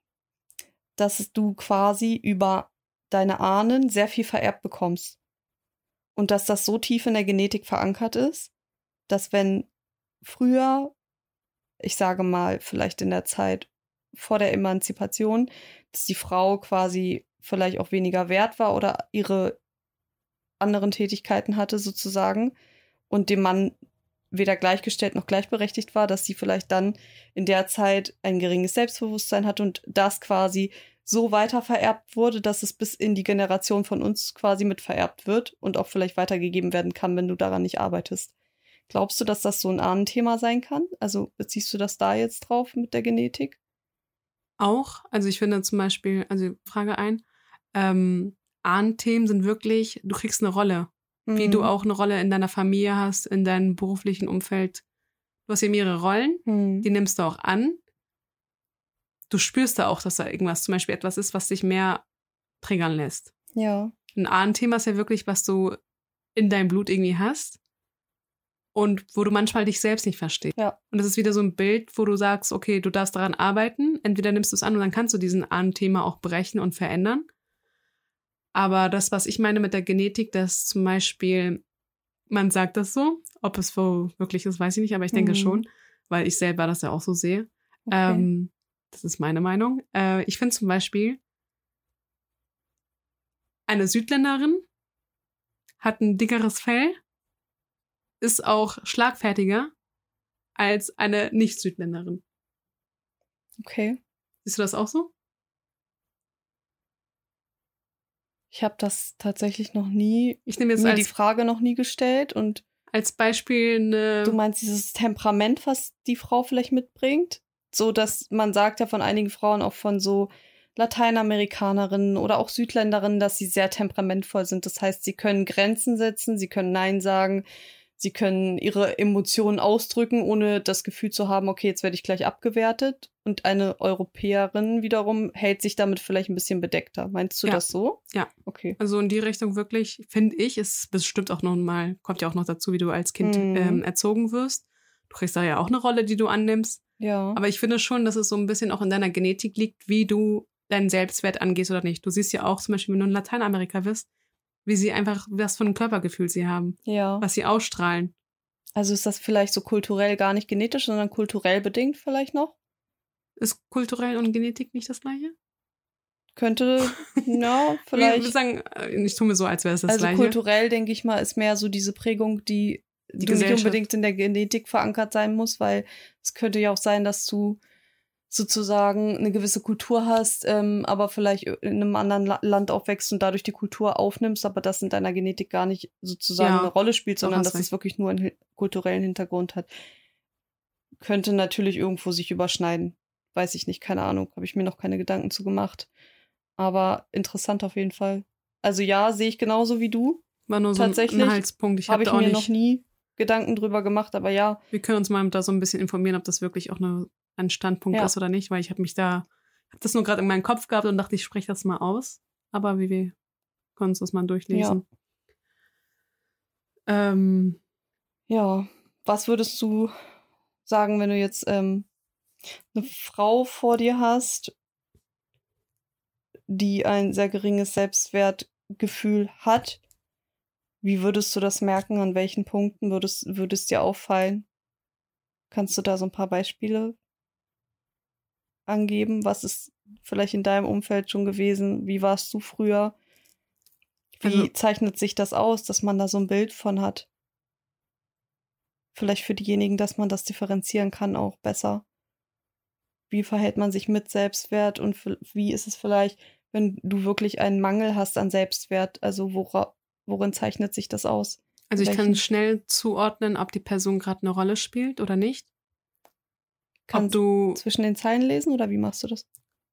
dass du quasi über deine Ahnen sehr viel vererbt bekommst. Und dass das so tief in der Genetik verankert ist, dass wenn früher, ich sage mal, vielleicht in der Zeit vor der Emanzipation, dass die Frau quasi vielleicht auch weniger wert war oder ihre anderen Tätigkeiten hatte sozusagen und dem Mann weder gleichgestellt noch gleichberechtigt war, dass sie vielleicht dann in der Zeit ein geringes Selbstbewusstsein hatte und das quasi so weiter vererbt wurde, dass es bis in die Generation von uns quasi mit vererbt wird und auch vielleicht weitergegeben werden kann, wenn du daran nicht arbeitest. Glaubst du, dass das so ein Ahnenthema sein kann? Also beziehst du das da jetzt drauf mit der Genetik? Auch. Also ich finde zum Beispiel, also Frage ein, ähm, Ahnthemen sind wirklich, du kriegst eine Rolle. Mhm. Wie du mhm. auch eine Rolle in deiner Familie hast, in deinem beruflichen Umfeld. Du hast hier mehrere Rollen, mhm. die nimmst du auch an. Du spürst da auch, dass da irgendwas zum Beispiel etwas ist, was dich mehr triggern lässt. Ja. Ein Ahnthema ist ja wirklich, was du in deinem Blut irgendwie hast und wo du manchmal dich selbst nicht verstehst. Ja. Und das ist wieder so ein Bild, wo du sagst, okay, du darfst daran arbeiten. Entweder nimmst du es an und dann kannst du diesen Ahnthema auch brechen und verändern. Aber das, was ich meine mit der Genetik, dass zum Beispiel, man sagt das so, ob es so wirklich ist, weiß ich nicht, aber ich denke mhm. schon, weil ich selber das ja auch so sehe. Okay. Ähm, das ist meine Meinung. Äh, ich finde zum Beispiel, eine Südländerin hat ein dickeres Fell, ist auch schlagfertiger als eine Nicht-Südländerin. Okay. Siehst du das auch so? Ich habe das tatsächlich noch nie, ich nehme jetzt mir als, die Frage noch nie gestellt und als Beispiel eine. Du meinst dieses Temperament, was die Frau vielleicht mitbringt? So, dass man sagt ja von einigen Frauen, auch von so Lateinamerikanerinnen oder auch Südländerinnen, dass sie sehr temperamentvoll sind. Das heißt, sie können Grenzen setzen, sie können Nein sagen, Sie können ihre Emotionen ausdrücken, ohne das Gefühl zu haben, okay, jetzt werde ich gleich abgewertet. Und eine Europäerin wiederum hält sich damit vielleicht ein bisschen bedeckter. Meinst du ja. das so? Ja. Okay. Also in die Richtung wirklich, finde ich, ist bestimmt auch noch mal, kommt ja auch noch dazu, wie du als Kind mhm. ähm, erzogen wirst. Du kriegst da ja auch eine Rolle, die du annimmst. Ja. Aber ich finde schon, dass es so ein bisschen auch in deiner Genetik liegt, wie du deinen Selbstwert angehst oder nicht. Du siehst ja auch zum Beispiel, wenn du in Lateinamerika bist, wie sie einfach, was für ein Körpergefühl sie haben, Ja. was sie ausstrahlen. Also ist das vielleicht so kulturell gar nicht genetisch, sondern kulturell bedingt vielleicht noch? Ist kulturell und Genetik nicht das gleiche? Könnte, [laughs] Wir vielleicht. sagen, äh, ich tue mir so, als wäre es das also gleiche. kulturell, denke ich mal, ist mehr so diese Prägung, die, Die nicht unbedingt in der Genetik verankert sein muss, weil es könnte ja auch sein, dass du sozusagen eine gewisse Kultur hast, ähm, aber vielleicht in einem anderen La Land aufwächst und dadurch die Kultur aufnimmst, aber das in deiner Genetik gar nicht sozusagen Ja, eine Rolle spielt, sondern dass es recht. wirklich nur einen kulturellen Hintergrund hat. Könnte natürlich irgendwo sich überschneiden. Weiß ich nicht, keine Ahnung, habe ich mir noch keine Gedanken zu gemacht. Aber interessant auf jeden Fall. Also ja, sehe ich genauso wie du. War nur so ein tatsächlich Anhaltspunkt. Ich Habe habe ich auch mir nicht. noch nie Gedanken drüber gemacht, aber ja, Wir können uns mal da so ein bisschen informieren, ob das wirklich auch eine, ein Standpunkt Ja. ist oder nicht, weil ich habe mich da, habe das nur gerade in meinem Kopf gehabt und dachte, ich spreche das mal aus. Aber wie wir uns das mal durchlesen. Ähm, ja. Was würdest du sagen, wenn du jetzt ähm, eine Frau vor dir hast, die ein sehr geringes Selbstwertgefühl hat? Wie würdest du das merken? An welchen Punkten würdest, würde es dir auffallen? Kannst du da so ein paar Beispiele angeben? Was ist vielleicht in deinem Umfeld schon gewesen? Wie warst du früher? Wie Also- zeichnet sich das aus, dass man da so ein Bild von hat? Vielleicht für diejenigen, dass man das differenzieren kann, auch besser. Wie verhält man sich mit Selbstwert und wie ist es vielleicht, wenn du wirklich einen Mangel hast an Selbstwert? Also wora, worin zeichnet sich das aus? also ich kann schnell zuordnen, ob die Person gerade eine Rolle spielt oder nicht. Kannst du zwischen den Zeilen lesen oder wie machst du das?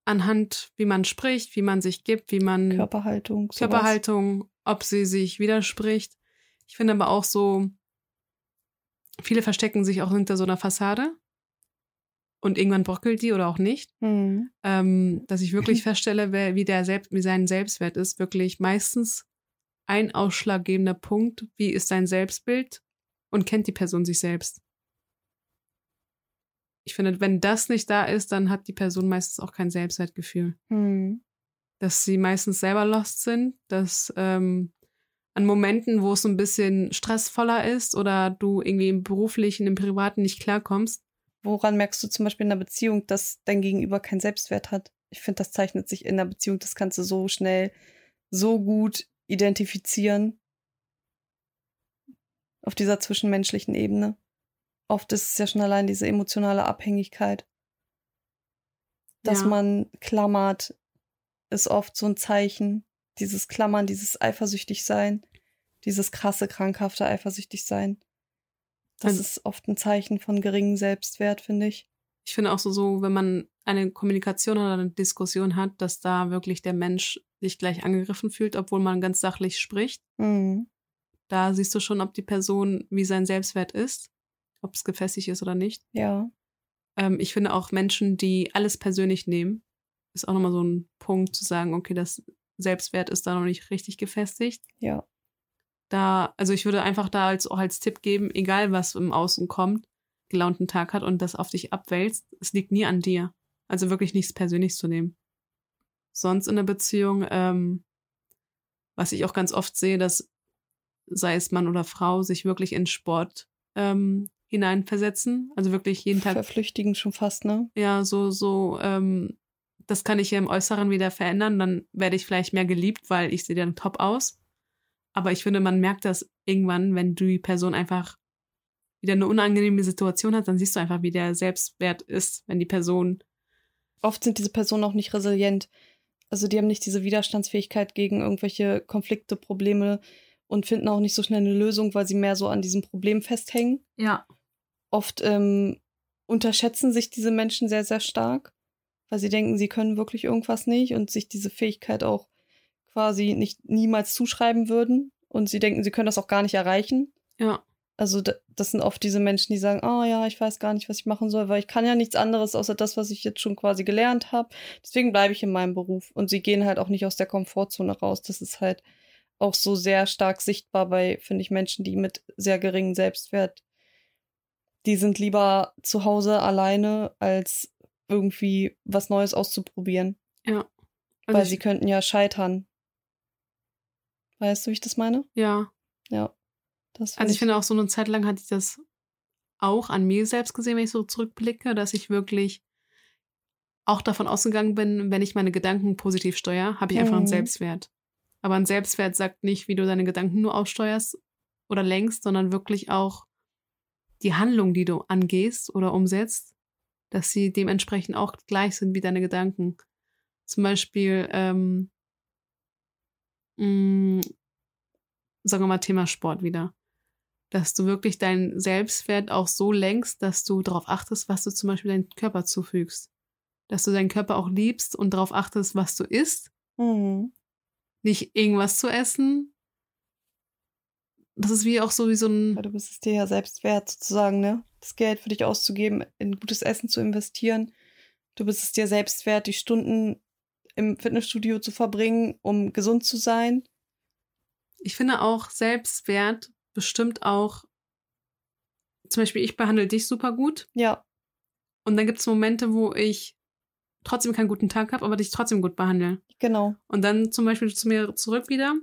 anhand, wie man spricht, wie man sich gibt, wie man Körperhaltung, sowas. Körperhaltung, ob sie sich widerspricht. Ich finde aber auch so, viele verstecken sich auch hinter so einer Fassade und irgendwann bröckelt die oder auch nicht. Hm. Ähm, dass ich wirklich [laughs] feststelle, wer, wie, der Selbst, wie sein Selbstwert ist, wirklich meistens ein ausschlaggebender Punkt, wie ist sein Selbstbild und kennt die Person sich selbst. Ich finde, wenn das nicht da ist, dann hat die Person meistens auch kein Selbstwertgefühl Hm. dass sie meistens selber lost sind, dass ähm, an Momenten, wo es so ein bisschen stressvoller ist oder du irgendwie im beruflichen, im privaten nicht klarkommst, Woran merkst du zum Beispiel in einer Beziehung, dass dein Gegenüber keinen Selbstwert hat? Ich finde, das zeichnet sich in einer Beziehung, das kannst du so schnell, so gut identifizieren. Auf dieser zwischenmenschlichen Ebene. Oft ist es ja schon allein diese emotionale Abhängigkeit. Dass Ja. man klammert, ist oft so ein Zeichen. Dieses Klammern, dieses eifersüchtig sein, dieses krasse, krankhafte eifersüchtig sein. Das Also- ist oft ein Zeichen von geringem Selbstwert, finde ich. ich finde auch so, so, wenn man eine Kommunikation oder eine Diskussion hat, dass da wirklich der Mensch sich gleich angegriffen fühlt, obwohl man ganz sachlich spricht. Mhm. Da siehst du schon, ob die Person, wie sein Selbstwert ist, ob es gefestigt ist oder nicht. Ja. Ähm, ich finde auch Menschen, die alles persönlich nehmen, ist auch nochmal so ein Punkt zu sagen, okay, das Selbstwert ist da noch nicht richtig gefestigt. Ja. Da, also ich würde einfach da als, auch als Tipp geben, egal was im Außen kommt, gelaunten Tag hat und das auf dich abwälzt, es liegt nie an dir. Also wirklich nichts persönlich zu nehmen. Sonst in der Beziehung, ähm, was ich auch ganz oft sehe, dass sei es Mann oder Frau, sich wirklich in Sport ähm, hineinversetzen. Also wirklich jeden Tag Verflüchtigen schon fast, ne? ja, so, so, ähm, das kann ich ja im Äußeren wieder verändern, dann werde ich vielleicht mehr geliebt, weil ich sehe dann top aus. Aber ich finde, man merkt das irgendwann, wenn die Person einfach wieder eine unangenehme Situation hat, dann siehst du einfach, wie der Selbstwert ist, wenn die Person, Oft sind diese Personen auch nicht resilient. Also die haben nicht diese Widerstandsfähigkeit gegen irgendwelche Konflikte, Probleme und finden auch nicht so schnell eine Lösung, weil sie mehr so an diesem Problem festhängen. ja, Oft ähm, unterschätzen sich diese Menschen sehr, sehr stark, weil sie denken, sie können wirklich irgendwas nicht und sich diese Fähigkeit auch quasi nicht niemals zuschreiben würden. Und sie denken, sie können das auch gar nicht erreichen. ja, Also da- das sind oft diese Menschen, die sagen, oh ja, ich weiß gar nicht, was ich machen soll, weil ich kann ja nichts anderes außer das, was ich jetzt schon quasi gelernt habe. Deswegen bleibe ich in meinem Beruf. Und sie gehen halt auch nicht aus der Komfortzone raus. Das ist halt auch so sehr stark sichtbar bei, finde ich, Menschen, die mit sehr geringem Selbstwert, die sind lieber zu Hause alleine, als irgendwie was Neues auszuprobieren. ja. Weil ich, sie könnten ja scheitern. Weißt du, wie ich das meine? Ja. Ja. also ich, ich finde auch so eine Zeit lang hatte ich das auch an mir selbst gesehen, wenn ich so zurückblicke, dass ich wirklich auch davon ausgegangen bin, wenn ich meine Gedanken positiv steuere, habe ich einfach mhm. einen Selbstwert. Aber ein Selbstwert sagt nicht, wie du deine Gedanken nur aussteuerst oder lenkst, sondern wirklich auch die Handlung, die du angehst oder umsetzt, dass sie dementsprechend auch gleich sind wie deine Gedanken. Zum Beispiel, ähm, mh, mm, sagen wir mal Thema Sport wieder. Dass du wirklich deinen Selbstwert auch so lenkst, dass du darauf achtest, was du zum Beispiel deinem Körper zufügst. Dass du deinen Körper auch liebst und darauf achtest, was du isst. Mhm. Nicht irgendwas zu essen. Das ist wie auch so wie so ein. Ja, du bist es dir ja selbst wert, sozusagen, ne? Das Geld für dich auszugeben, in gutes Essen zu investieren. Du bist es dir selbst wert, die Stunden im Fitnessstudio zu verbringen, um gesund zu sein. Ich finde auch Selbstwert bestimmt auch, zum Beispiel, ich behandle dich super gut. Ja. Und dann gibt es Momente, wo ich trotzdem keinen guten Tag habe, aber dich trotzdem gut behandle. Genau. Und dann zum Beispiel zu mir zurück wieder.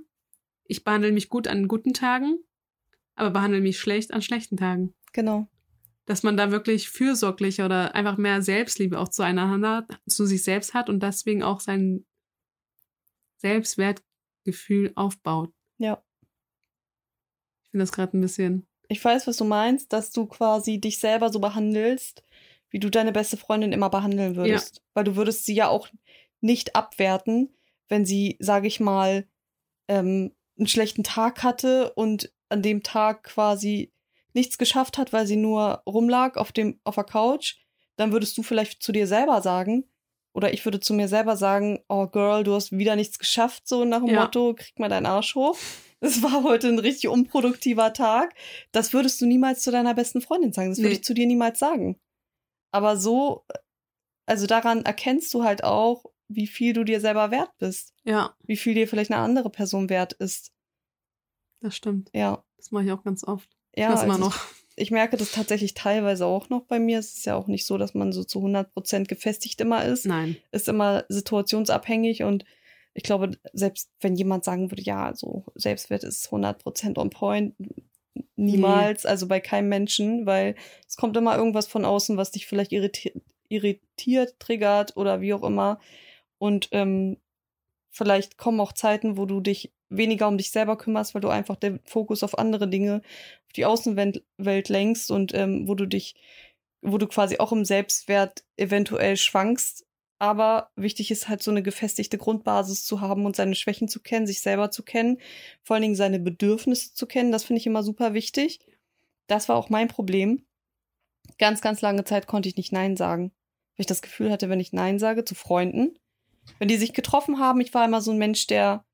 Ich behandle mich gut an guten Tagen, aber behandle mich schlecht an schlechten Tagen. Genau dass man da wirklich fürsorglich oder einfach mehr Selbstliebe auch zueinander, zu sich selbst hat und deswegen auch sein Selbstwertgefühl aufbaut. Ja. Ich finde das gerade ein bisschen. Ich weiß, was du meinst, dass du quasi dich selber so behandelst, wie du deine beste Freundin immer behandeln würdest. Ja. Weil du würdest sie ja auch nicht abwerten, wenn sie, sage ich mal, ähm, einen schlechten Tag hatte und an dem Tag quasi nichts geschafft hat, weil sie nur rumlag auf dem auf der Couch, dann würdest du vielleicht zu dir selber sagen oder ich würde zu mir selber sagen, oh Girl, du hast wieder nichts geschafft, so nach dem ja. Motto, krieg mal deinen Arsch hoch. Es war heute ein richtig unproduktiver Tag. Das würdest du niemals zu deiner besten Freundin sagen. Das würde nee. ich zu dir niemals sagen. Aber so, also daran erkennst du halt auch, wie viel du dir selber wert bist. Ja. Wie viel dir vielleicht eine andere Person wert ist. Das stimmt. Ja. Das mache ich auch ganz oft. Ja, das also noch. Ich, [laughs] ich, merke das tatsächlich teilweise auch noch bei mir. Es ist ja auch nicht so, dass man so zu 100 Prozent gefestigt immer ist. Nein. Ist immer situationsabhängig und ich glaube, selbst wenn jemand sagen würde, ja, so Selbstwert ist 100 Prozent on point, niemals, nee. also bei keinem Menschen, weil es kommt immer irgendwas von außen, was dich vielleicht irritiert, irritiert triggert oder wie auch immer. Und ähm, vielleicht kommen auch Zeiten, wo du dich weniger um dich selber kümmerst, weil du einfach den Fokus auf andere Dinge, auf die Außenwelt lenkst und ähm, wo du dich, wo du quasi auch im Selbstwert eventuell schwankst. Aber wichtig ist halt so eine gefestigte Grundbasis zu haben und seine Schwächen zu kennen, sich selber zu kennen, vor allen Dingen seine Bedürfnisse zu kennen. Das finde ich immer super wichtig. Das war auch mein Problem. Ganz, ganz lange Zeit konnte ich nicht Nein sagen. Weil ich das Gefühl hatte, wenn ich Nein sage zu Freunden, wenn die sich getroffen haben, ich war immer so ein Mensch, der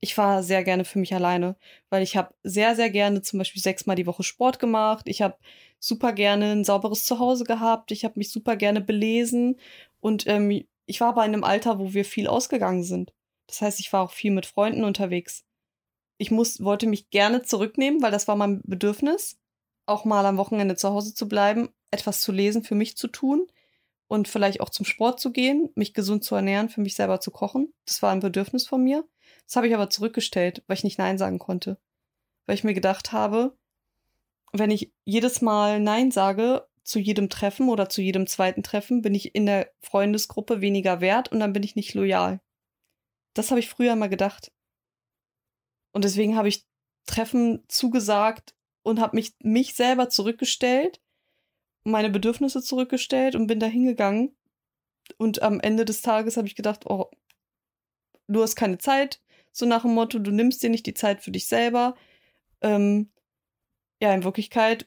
ich war sehr gerne für mich alleine, weil ich habe sehr, sehr gerne zum Beispiel sechsmal die Woche Sport gemacht. Ich habe super gerne ein sauberes Zuhause gehabt. Ich habe mich super gerne belesen und ähm, ich war bei einem Alter, wo wir viel ausgegangen sind. Das heißt, ich war auch viel mit Freunden unterwegs. Ich muss, wollte mich gerne zurücknehmen, weil das war mein Bedürfnis, auch mal am Wochenende zu Hause zu bleiben, etwas zu lesen, für mich zu tun und vielleicht auch zum Sport zu gehen, mich gesund zu ernähren, für mich selber zu kochen. Das war ein Bedürfnis von mir. Das habe ich aber zurückgestellt, weil ich nicht Nein sagen konnte. Weil ich mir gedacht habe, wenn ich jedes Mal Nein sage zu jedem Treffen oder zu jedem zweiten Treffen, bin ich in der Freundesgruppe weniger wert und dann bin ich nicht loyal. Das habe ich früher mal gedacht. Und deswegen habe ich Treffen zugesagt und habe mich, mich selber zurückgestellt, meine Bedürfnisse zurückgestellt und bin da hingegangen. Und am Ende des Tages habe ich gedacht, oh, du hast keine Zeit, so nach dem Motto, du nimmst dir nicht die Zeit für dich selber. Ähm, ja, in Wirklichkeit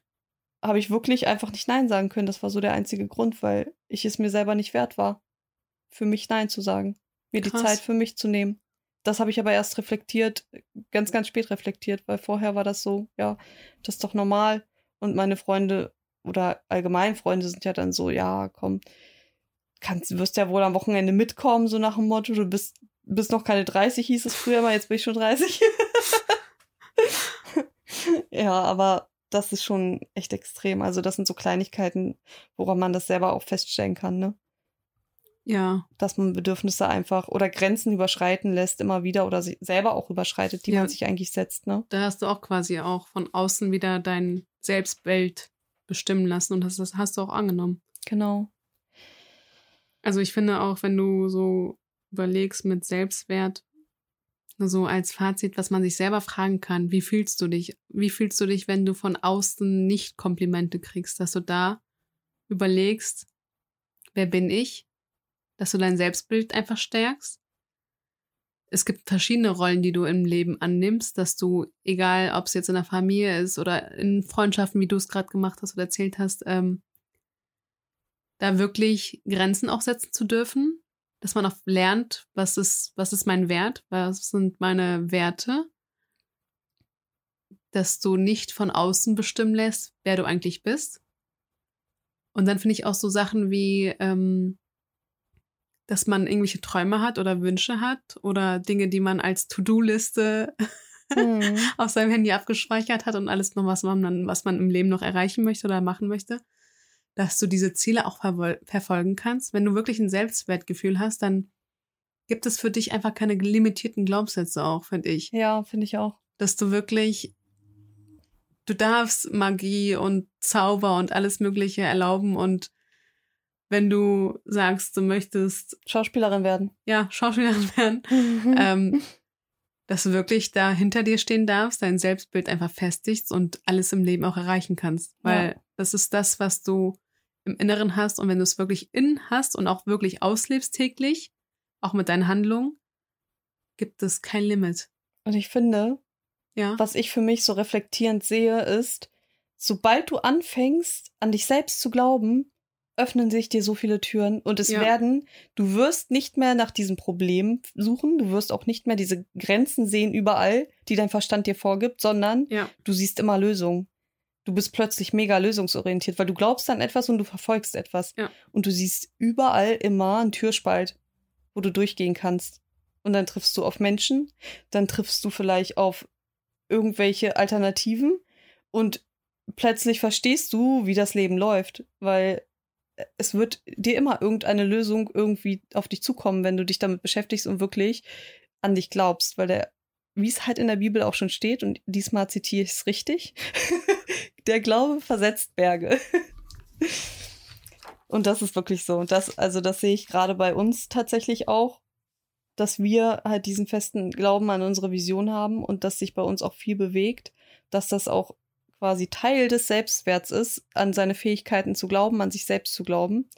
habe ich wirklich einfach nicht Nein sagen können. Das war so der einzige Grund, weil ich es mir selber nicht wert war, für mich Nein zu sagen, mir Krass. die Zeit für mich zu nehmen. Das habe ich aber erst reflektiert, ganz, ganz spät reflektiert, weil vorher war das so, ja, das ist doch normal. Und meine Freunde oder allgemein Freunde sind ja dann so, ja, komm, kannst, wirst ja wohl am Wochenende mitkommen, so nach dem Motto, du bist bist noch keine 30, hieß es früher mal, jetzt bin ich schon 30. [laughs] ja, aber das ist schon echt extrem. Also das sind so Kleinigkeiten, woran man das selber auch feststellen kann, ne? Ja. Dass man Bedürfnisse einfach oder Grenzen überschreiten lässt immer wieder oder sich selber auch überschreitet, die Ja. man sich eigentlich setzt, ne? Da hast du auch quasi auch von außen wieder dein Selbstbild bestimmen lassen und das, das hast du auch angenommen. Genau. Also ich finde auch, wenn du so überlegst mit Selbstwert, so als Fazit, was man sich selber fragen kann, wie fühlst du dich? Wie fühlst du dich, wenn du von außen nicht Komplimente kriegst, dass du da überlegst, wer bin ich? Dass du dein Selbstbild einfach stärkst. Es gibt verschiedene Rollen, die du im Leben annimmst, dass du, egal ob es jetzt in der Familie ist oder in Freundschaften, wie du es gerade gemacht hast oder erzählt hast, ähm, da wirklich Grenzen auch setzen zu dürfen, dass man auch lernt, was ist, was ist mein Wert, was sind meine Werte, dass du nicht von außen bestimmen lässt, wer du eigentlich bist. Und dann finde ich auch so Sachen wie, ähm, dass man irgendwelche Träume hat oder Wünsche hat oder Dinge, die man als To-Do-Liste Mhm. [laughs] auf seinem Handy abgespeichert hat und alles noch, was man dann, was man im Leben noch erreichen möchte oder machen möchte, dass du diese Ziele auch verfolgen kannst. Wenn du wirklich ein Selbstwertgefühl hast, dann gibt es für dich einfach keine limitierten Glaubenssätze auch, finde ich. Ja, finde ich auch. Dass du wirklich, du darfst Magie und Zauber und alles Mögliche erlauben und wenn du sagst, du möchtest, Schauspielerin werden. ja, Schauspielerin werden, ähm, dass du wirklich da hinter dir stehen darfst, dein Selbstbild einfach festigst und alles im Leben auch erreichen kannst. Weil Ja. das ist das, was du im Inneren hast. Und wenn du es wirklich innen hast und auch wirklich auslebst täglich, auch mit deinen Handlungen, gibt es kein Limit. Und ich finde, Ja. was ich für mich so reflektierend sehe, ist, sobald du anfängst, an dich selbst zu glauben, öffnen sich dir so viele Türen und es Ja. werden, du wirst nicht mehr nach diesem Problem suchen, du wirst auch nicht mehr diese Grenzen sehen überall, die dein Verstand dir vorgibt, sondern Ja. du siehst immer Lösungen. Du bist plötzlich mega lösungsorientiert, weil du glaubst an etwas und du verfolgst etwas. Ja. Und du siehst überall immer einen Türspalt, wo du durchgehen kannst. Und dann triffst du auf Menschen, dann triffst du vielleicht auf irgendwelche Alternativen und plötzlich verstehst du, wie das Leben läuft, weil es wird dir immer irgendeine Lösung irgendwie auf dich zukommen, wenn du dich damit beschäftigst und wirklich an dich glaubst, weil der, wie es halt in der Bibel auch schon steht, und diesmal zitiere ich es richtig, [laughs] der Glaube versetzt Berge. [laughs] Und das ist wirklich so. Und das, also das sehe ich gerade bei uns tatsächlich auch, dass wir halt diesen festen Glauben an unsere Vision haben und dass sich bei uns auch viel bewegt, dass das auch quasi Teil des Selbstwerts ist, an seine Fähigkeiten zu glauben, an sich selbst zu glauben.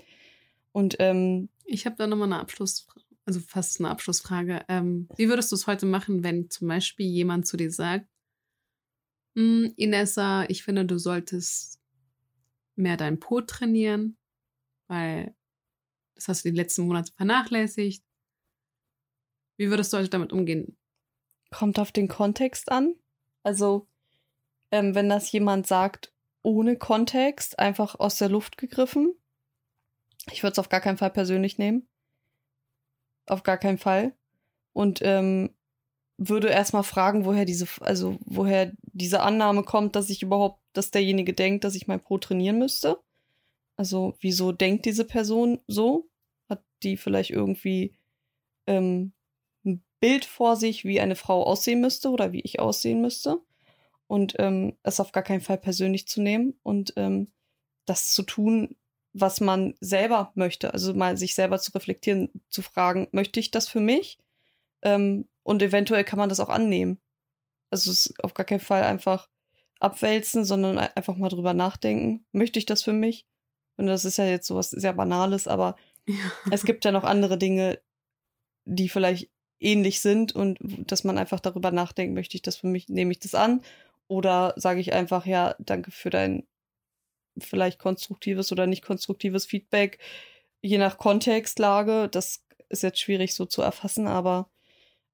Und ähm, Ich habe da nochmal eine Abschlussfrage, also fast eine Abschlussfrage. Ähm, wie würdest du es heute machen, wenn zum Beispiel jemand zu dir sagt, "Hm, Inessa, ich finde, du solltest mehr dein Po trainieren, weil das hast du die letzten Monate vernachlässigt. Wie würdest du heute damit umgehen? kommt auf den Kontext an. Also, ähm, wenn das jemand sagt, ohne Kontext, einfach aus der Luft gegriffen, ich würde es auf gar keinen Fall persönlich nehmen. Auf gar keinen Fall. Und ähm, würde erstmal fragen, woher diese, also woher diese Annahme kommt, dass ich überhaupt, dass derjenige denkt, dass ich mein Pro trainieren müsste. Also, wieso denkt diese Person so? Hat die vielleicht irgendwie ähm, ein Bild vor sich, wie eine Frau aussehen müsste oder wie ich aussehen müsste. Und ähm, es auf gar keinen Fall persönlich zu nehmen und ähm, das zu tun, was man selber möchte. Also mal sich selber zu reflektieren, zu fragen, möchte ich das für mich? Ähm, und eventuell kann man das auch annehmen. Also es ist auf gar keinen Fall einfach abwälzen, sondern ein- einfach mal drüber nachdenken. Möchte ich das für mich? Und das ist ja jetzt sowas sehr Banales, aber Ja. es gibt ja noch andere Dinge, die vielleicht ähnlich sind und dass man einfach darüber nachdenkt, möchte ich das für mich, nehme ich das an? Oder sage ich einfach, ja, danke für dein vielleicht konstruktives oder nicht konstruktives Feedback, je nach Kontextlage. Das ist jetzt schwierig so zu erfassen, aber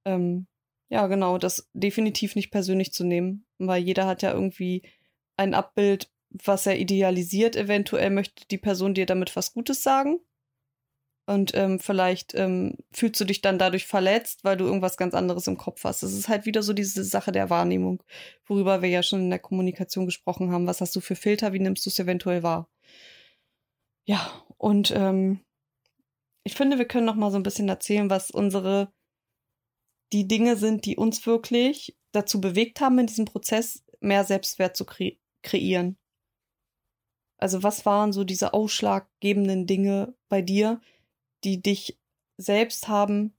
ähm, ja, genau, das definitiv nicht persönlich zu nehmen, weil jeder hat ja irgendwie ein Abbild, was er idealisiert. Eventuell möchte die Person dir damit was Gutes sagen. Und ähm, vielleicht ähm, fühlst du dich dann dadurch verletzt, weil du irgendwas ganz anderes im Kopf hast. Es ist halt wieder so diese Sache der Wahrnehmung, worüber wir ja schon in der Kommunikation gesprochen haben. Was hast du für Filter? Wie nimmst du es eventuell wahr? Ja, und ähm, ich finde, wir können noch mal so ein bisschen erzählen, was unsere die Dinge sind, die uns wirklich dazu bewegt haben, in diesem Prozess mehr Selbstwert zu kre kreieren. Also was waren so diese ausschlaggebenden Dinge bei dir, die dich selbst haben,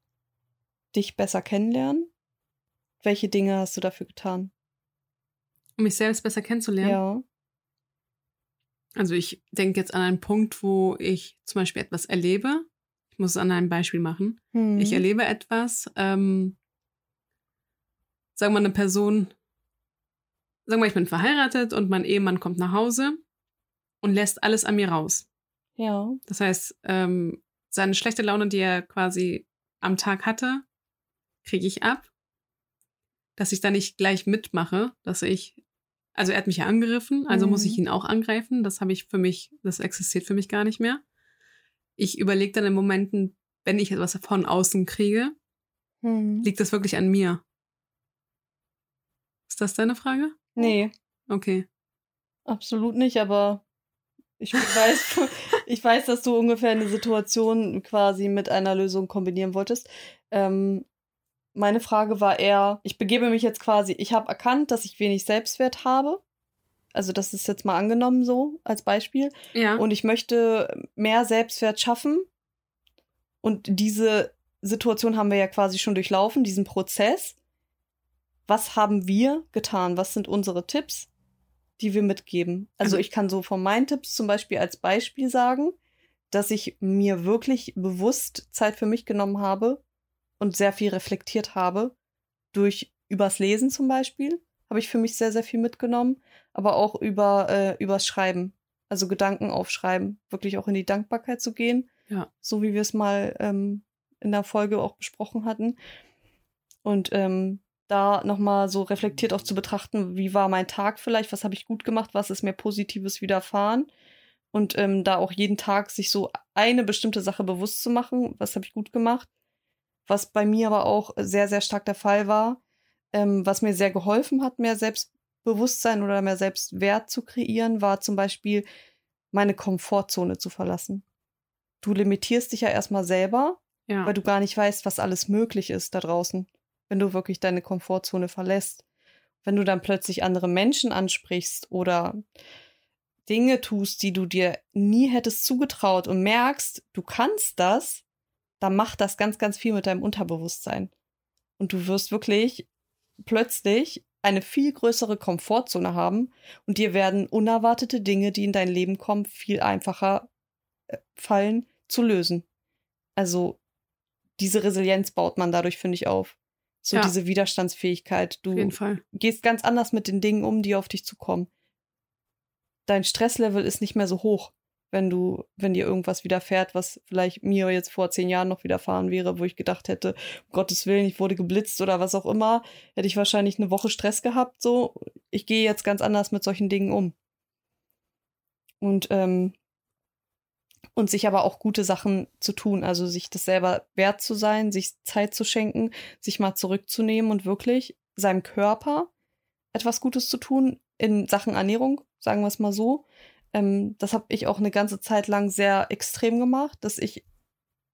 dich besser kennenlernen? Welche Dinge hast du dafür getan? Um mich selbst besser kennenzulernen? Ja. Also ich denke jetzt an einen Punkt, wo ich zum Beispiel etwas erlebe. Ich muss es an einem Beispiel machen. Hm. Ich erlebe etwas, ähm, sagen wir eine Person, sagen wir, ich bin verheiratet und mein Ehemann kommt nach Hause und lässt alles an mir raus. Ja. Das heißt, ähm, seine schlechte Laune, die er quasi am Tag hatte, kriege ich ab. Dass ich da nicht gleich mitmache, dass ich, also er hat mich ja angegriffen, also muss ich Mhm. ihn auch angreifen. Das habe ich für mich, das existiert für mich gar nicht mehr. Ich überlege dann in Momenten, wenn ich etwas von außen kriege, Hm. liegt das wirklich an mir? Ist das deine Frage? Nee, Okay. absolut nicht, aber ich weiß, ich weiß, dass du ungefähr eine Situation quasi mit einer Lösung kombinieren wolltest. Ähm, meine Frage war eher, ich begebe mich jetzt quasi, ich habe erkannt, dass ich wenig Selbstwert habe. Also das ist jetzt mal angenommen so als Beispiel. Ja. Und ich möchte mehr Selbstwert schaffen. Und diese Situation haben wir ja quasi schon durchlaufen, diesen Prozess. Was haben wir getan? Was sind unsere Tipps, die wir mitgeben? Also Also- ich kann so von meinen Tipps zum Beispiel als Beispiel sagen, dass ich mir wirklich bewusst Zeit für mich genommen habe und sehr viel reflektiert habe. Durch übers Lesen zum Beispiel habe ich für mich sehr, sehr viel mitgenommen, aber auch über, äh, übers Schreiben. Also Gedanken aufschreiben, wirklich auch in die Dankbarkeit zu gehen. Ja. So wie wir es mal ähm, in der Folge auch besprochen hatten. Und ähm, da nochmal so reflektiert auch zu betrachten, wie war mein Tag vielleicht, was habe ich gut gemacht, was ist mir Positives widerfahren. Und ähm, da auch jeden Tag sich so eine bestimmte Sache bewusst zu machen, was habe ich gut gemacht. Was bei mir aber auch sehr, sehr stark der Fall war, ähm, was mir sehr geholfen hat, mehr Selbstbewusstsein oder mehr Selbstwert zu kreieren, war zum Beispiel meine Komfortzone zu verlassen. Du limitierst dich ja erstmal selber, ja. weil du gar nicht weißt, was alles möglich ist da draußen, wenn du wirklich deine Komfortzone verlässt. Wenn du dann plötzlich andere Menschen ansprichst oder Dinge tust, die du dir nie hättest zugetraut und merkst, du kannst das, dann macht das ganz, ganz viel mit deinem Unterbewusstsein. Und du wirst wirklich plötzlich eine viel größere Komfortzone haben und dir werden unerwartete Dinge, die in dein Leben kommen, viel einfacher äh, fallen zu lösen. Also diese Resilienz baut man dadurch, finde ich, auf. So Ja. diese Widerstandsfähigkeit. Du gehst ganz anders mit den Dingen um, die auf dich zukommen. Dein Stresslevel ist nicht mehr so hoch, wenn du, wenn dir irgendwas widerfährt, was vielleicht mir jetzt vor zehn Jahren noch widerfahren wäre, wo ich gedacht hätte, um Gottes Willen, ich wurde geblitzt oder was auch immer, hätte ich wahrscheinlich eine Woche Stress gehabt. So, ich gehe jetzt ganz anders mit solchen Dingen um. Und ähm, und sich aber auch gute Sachen zu tun, also sich das selber wert zu sein, sich Zeit zu schenken, sich mal zurückzunehmen und wirklich seinem Körper etwas Gutes zu tun in Sachen Ernährung, sagen wir es mal so. Ähm, das habe ich auch eine ganze Zeit lang sehr extrem gemacht, dass ich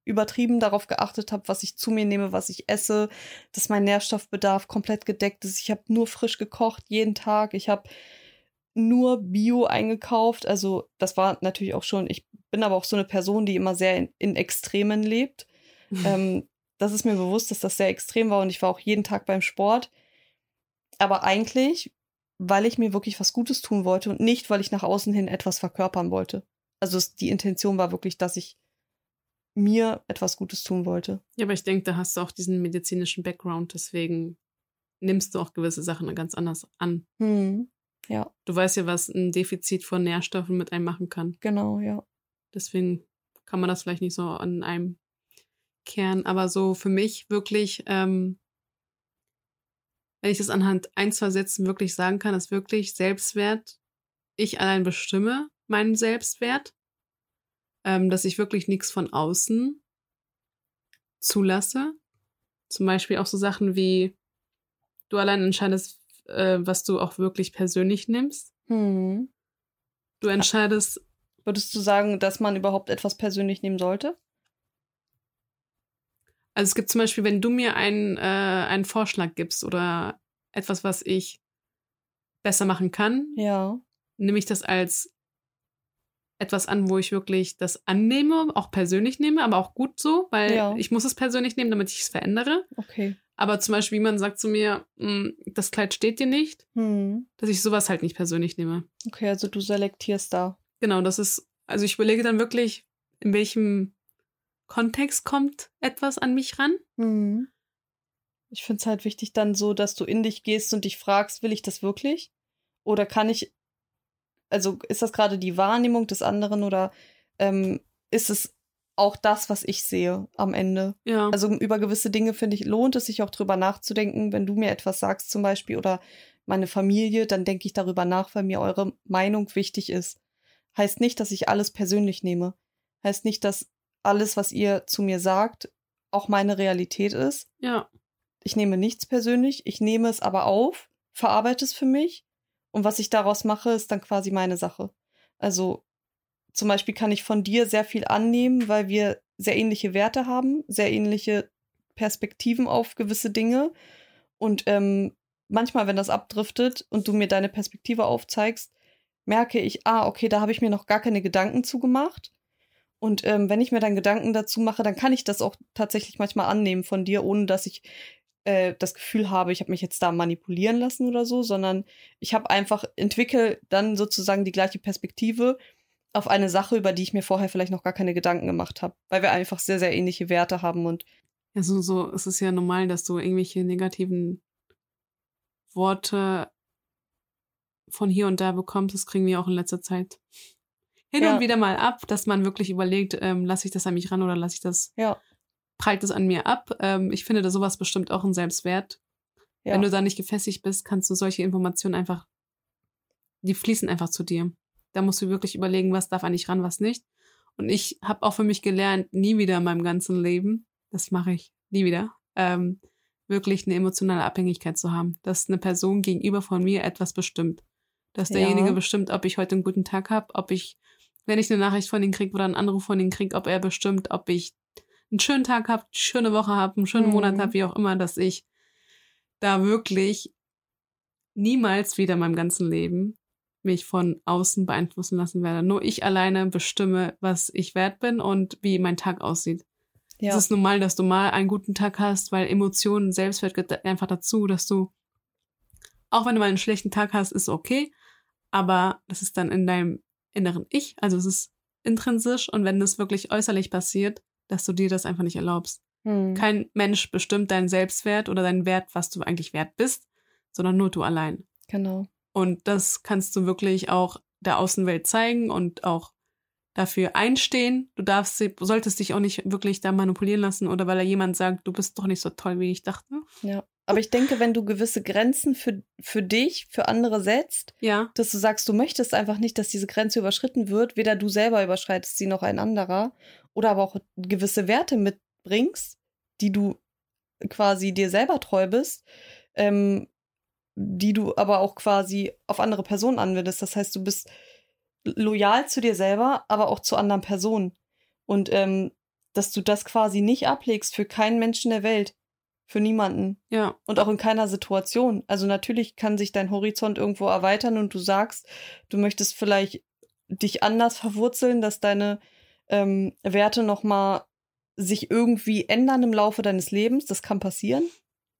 übertrieben darauf geachtet habe, was ich zu mir nehme, was ich esse, dass mein Nährstoffbedarf komplett gedeckt ist. Ich habe nur frisch gekocht jeden Tag. Ich habe nur Bio eingekauft. Also das war natürlich auch schon, ich bin aber auch so eine Person, die immer sehr in, in Extremen lebt. [laughs] ähm, das ist mir bewusst, dass das sehr extrem war und ich war auch jeden Tag beim Sport. Aber eigentlich, weil ich mir wirklich was Gutes tun wollte und nicht, weil ich nach außen hin etwas verkörpern wollte. Also es, die Intention war wirklich, dass ich mir etwas Gutes tun wollte. Ja, aber ich denke, da hast du auch diesen medizinischen Background, deswegen nimmst du auch gewisse Sachen ganz anders an. Hm. Ja, Du weißt ja, was ein Defizit von Nährstoffen mit einem machen kann. genau, ja. Deswegen kann man das vielleicht nicht so an einem Kern. Aber so für mich wirklich, ähm, wenn ich das anhand ein, zwei Sätzen wirklich sagen kann, ist wirklich Selbstwert. Ich allein bestimme meinen Selbstwert. Ähm, dass ich wirklich nichts von außen zulasse. Zum Beispiel auch so Sachen wie, du allein entscheidest, äh, was du auch wirklich persönlich nimmst. Hm. Du entscheidest, Würdest du sagen, dass man überhaupt etwas persönlich nehmen sollte? Also es gibt zum Beispiel, wenn du mir einen, äh, einen Vorschlag gibst oder etwas, was ich besser machen kann, Ja. nehme ich das als etwas an, wo ich wirklich das annehme, auch persönlich nehme, aber auch gut so, weil Ja. ich muss es persönlich nehmen, damit ich es verändere. Okay. Aber zum Beispiel, jemand sagt zu mir, "Mm, das Kleid steht dir nicht, Hm. dass ich sowas halt nicht persönlich nehme. Okay, also du selektierst da. Genau, das ist, also ich überlege dann wirklich, in welchem Kontext kommt etwas an mich ran. Hm. Ich finde es halt wichtig dann so, dass du in dich gehst und dich fragst, will ich das wirklich? Oder kann ich, also ist das gerade die Wahrnehmung des anderen oder ähm, ist es auch das, was ich sehe am Ende? Ja. Also über gewisse Dinge, finde ich, lohnt es sich auch drüber nachzudenken. Wenn du mir etwas sagst zum Beispiel oder meine Familie, dann denke ich darüber nach, weil mir eure Meinung wichtig ist. Heißt nicht, dass ich alles persönlich nehme. Heißt nicht, dass alles, was ihr zu mir sagt, auch meine Realität ist. ja. Ich nehme nichts persönlich, ich nehme es aber auf, verarbeite es für mich und was ich daraus mache, ist dann quasi meine Sache. Also zum Beispiel kann ich von dir sehr viel annehmen, weil wir sehr ähnliche Werte haben, sehr ähnliche Perspektiven auf gewisse Dinge und ähm, manchmal, wenn das abdriftet und du mir deine Perspektive aufzeigst, merke ich, ah, okay, da habe ich mir noch gar keine Gedanken zugemacht. Und ähm, wenn ich mir dann Gedanken dazu mache, dann kann ich das auch tatsächlich manchmal annehmen von dir, ohne dass ich äh, das Gefühl habe, ich habe mich jetzt da manipulieren lassen oder so, sondern ich habe einfach entwickle dann sozusagen die gleiche Perspektive auf eine Sache, über die ich mir vorher vielleicht noch gar keine Gedanken gemacht habe, weil wir einfach sehr, sehr ähnliche Werte haben und Ja, so, so, es ist ja normal, dass du irgendwelche negativen Worte von hier und da bekommst. Das kriegen wir auch in letzter Zeit hin Ja. und wieder mal ab, dass man wirklich überlegt, ähm, lasse ich das an mich ran oder lasse ich das, ja, prallt das an mir ab. Ähm, ich finde da sowas bestimmt auch ein Selbstwert. ja. Wenn du da nicht gefestigt bist, kannst du solche Informationen einfach, die fließen einfach zu dir. Da musst du wirklich überlegen, was darf eigentlich ran, was nicht. Und ich habe auch für mich gelernt, nie wieder in meinem ganzen Leben, das mache ich nie wieder, ähm, wirklich eine emotionale Abhängigkeit zu haben. Dass eine Person gegenüber von mir etwas bestimmt. Dass derjenige Ja. bestimmt, ob ich heute einen guten Tag habe, ob ich, wenn ich eine Nachricht von ihm kriege oder einen Anruf von ihm kriege, ob er bestimmt, ob ich einen schönen Tag habe, schöne Woche habe, einen schönen Mhm. Monat habe, wie auch immer, dass ich da wirklich niemals wieder in meinem ganzen Leben mich von außen beeinflussen lassen werde. Nur ich alleine bestimme, was ich wert bin und wie mein Tag aussieht. ja. Es ist normal, dass du mal einen guten Tag hast, weil Emotionen, Selbstwert gehört einfach dazu, dass du, auch wenn du mal einen schlechten Tag hast, ist okay, aber das ist dann in deinem inneren Ich, also es ist intrinsisch und wenn das wirklich äußerlich passiert, dass du dir das einfach nicht erlaubst. Hm. Kein Mensch bestimmt deinen Selbstwert oder deinen Wert, was du eigentlich wert bist, sondern nur du allein. Genau. Und das kannst du wirklich auch der Außenwelt zeigen und auch dafür einstehen. Du darfst, solltest dich auch nicht wirklich da manipulieren lassen oder weil da jemand sagt, du bist doch nicht so toll, wie ich dachte. Ja. Aber ich denke, wenn du gewisse Grenzen für, für dich, für andere setzt, Ja, dass du sagst, du möchtest einfach nicht, dass diese Grenze überschritten wird, weder du selber überschreitest sie noch ein anderer, oder aber auch gewisse Werte mitbringst, die du quasi dir selber treu bist, ähm, die du aber auch quasi auf andere Personen anwendest. Das heißt, du bist loyal zu dir selber, aber auch zu anderen Personen. Und ähm, dass du das quasi nicht ablegst für keinen Menschen der Welt, für niemanden. ja, Und auch in keiner Situation. Also natürlich kann sich dein Horizont irgendwo erweitern und du sagst, du möchtest vielleicht dich anders verwurzeln, dass deine ähm, Werte nochmal sich irgendwie ändern im Laufe deines Lebens. Das kann passieren.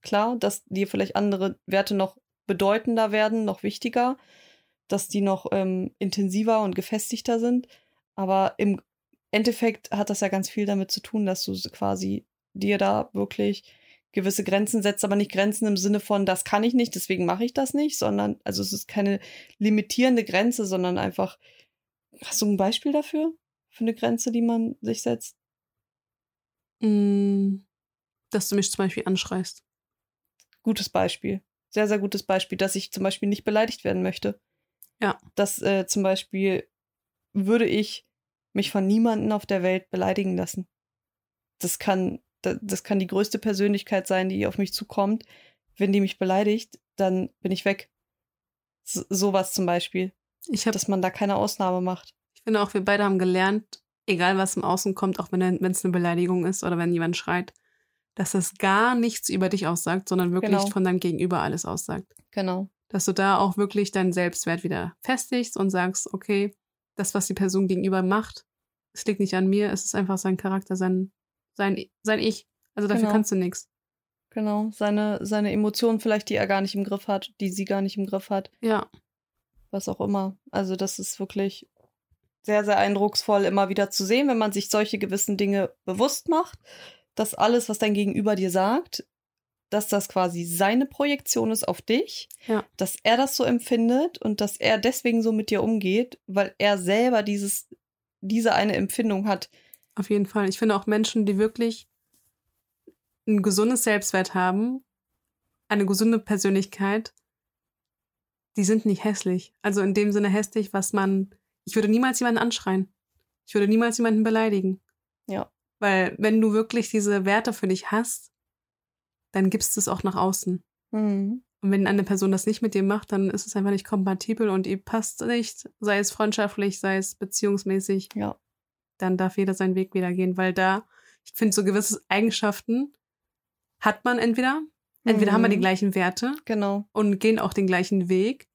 Klar, dass dir vielleicht andere Werte noch bedeutender werden, noch wichtiger, dass die noch ähm, intensiver und gefestigter sind. Aber im Endeffekt hat das ja ganz viel damit zu tun, dass du quasi dir da wirklich gewisse Grenzen setzt, aber nicht Grenzen im Sinne von, das kann ich nicht, deswegen mache ich das nicht, sondern, also es ist keine limitierende Grenze, sondern einfach, hast du ein Beispiel dafür? Für eine Grenze, die man sich setzt? Mm, dass du mich zum Beispiel anschreist. Gutes Beispiel. Sehr, sehr gutes Beispiel, dass ich zum Beispiel nicht beleidigt werden möchte. Ja. Dass äh, zum Beispiel würde ich mich von niemandem auf der Welt beleidigen lassen. Das kann, das, kann die größte Persönlichkeit sein, die auf mich zukommt. Wenn die mich beleidigt, dann bin ich weg. So, sowas zum Beispiel. Ich habe Dass man da keine Ausnahme macht. Ich finde auch, wir beide haben gelernt, egal was im Außen kommt, auch wenn es eine Beleidigung ist oder wenn jemand schreit, dass das gar nichts über dich aussagt, sondern wirklich Genau. von deinem Gegenüber alles aussagt. Genau. Dass du da auch wirklich deinen Selbstwert wieder festigst und sagst, okay, das, was die Person gegenüber macht, es liegt nicht an mir, es ist einfach sein Charakter, sein, sein, sein Ich. Also dafür Genau. kannst du nichts. Genau. Seine, seine Emotionen vielleicht, die er gar nicht im Griff hat, die sie gar nicht im Griff hat. Ja, was auch immer. Also das ist wirklich sehr, sehr eindrucksvoll, immer wieder zu sehen, wenn man sich solche gewissen Dinge bewusst macht, dass alles, was dein Gegenüber dir sagt, dass das quasi seine Projektion ist auf dich, Ja. dass er das so empfindet und dass er deswegen so mit dir umgeht, weil er selber dieses, diese eine Empfindung hat. Auf jeden Fall. Ich finde auch Menschen, die wirklich ein gesundes Selbstwert haben, eine gesunde Persönlichkeit, die sind nicht hässlich. Also in dem Sinne hässlich, was man. Ich würde niemals jemanden anschreien. Ich würde niemals jemanden beleidigen. Ja. Weil wenn du wirklich diese Werte für dich hast, dann gibst du es auch nach außen. Mhm. Und wenn eine Person das nicht mit dir macht, dann ist es einfach nicht kompatibel und ihr passt nicht, sei es freundschaftlich, sei es beziehungsmäßig. Ja. Dann darf jeder seinen Weg wieder gehen, weil da, ich finde, so gewisse Eigenschaften hat man entweder. Entweder haben wir die Mhm. gleichen Werte Genau, und gehen auch den gleichen Weg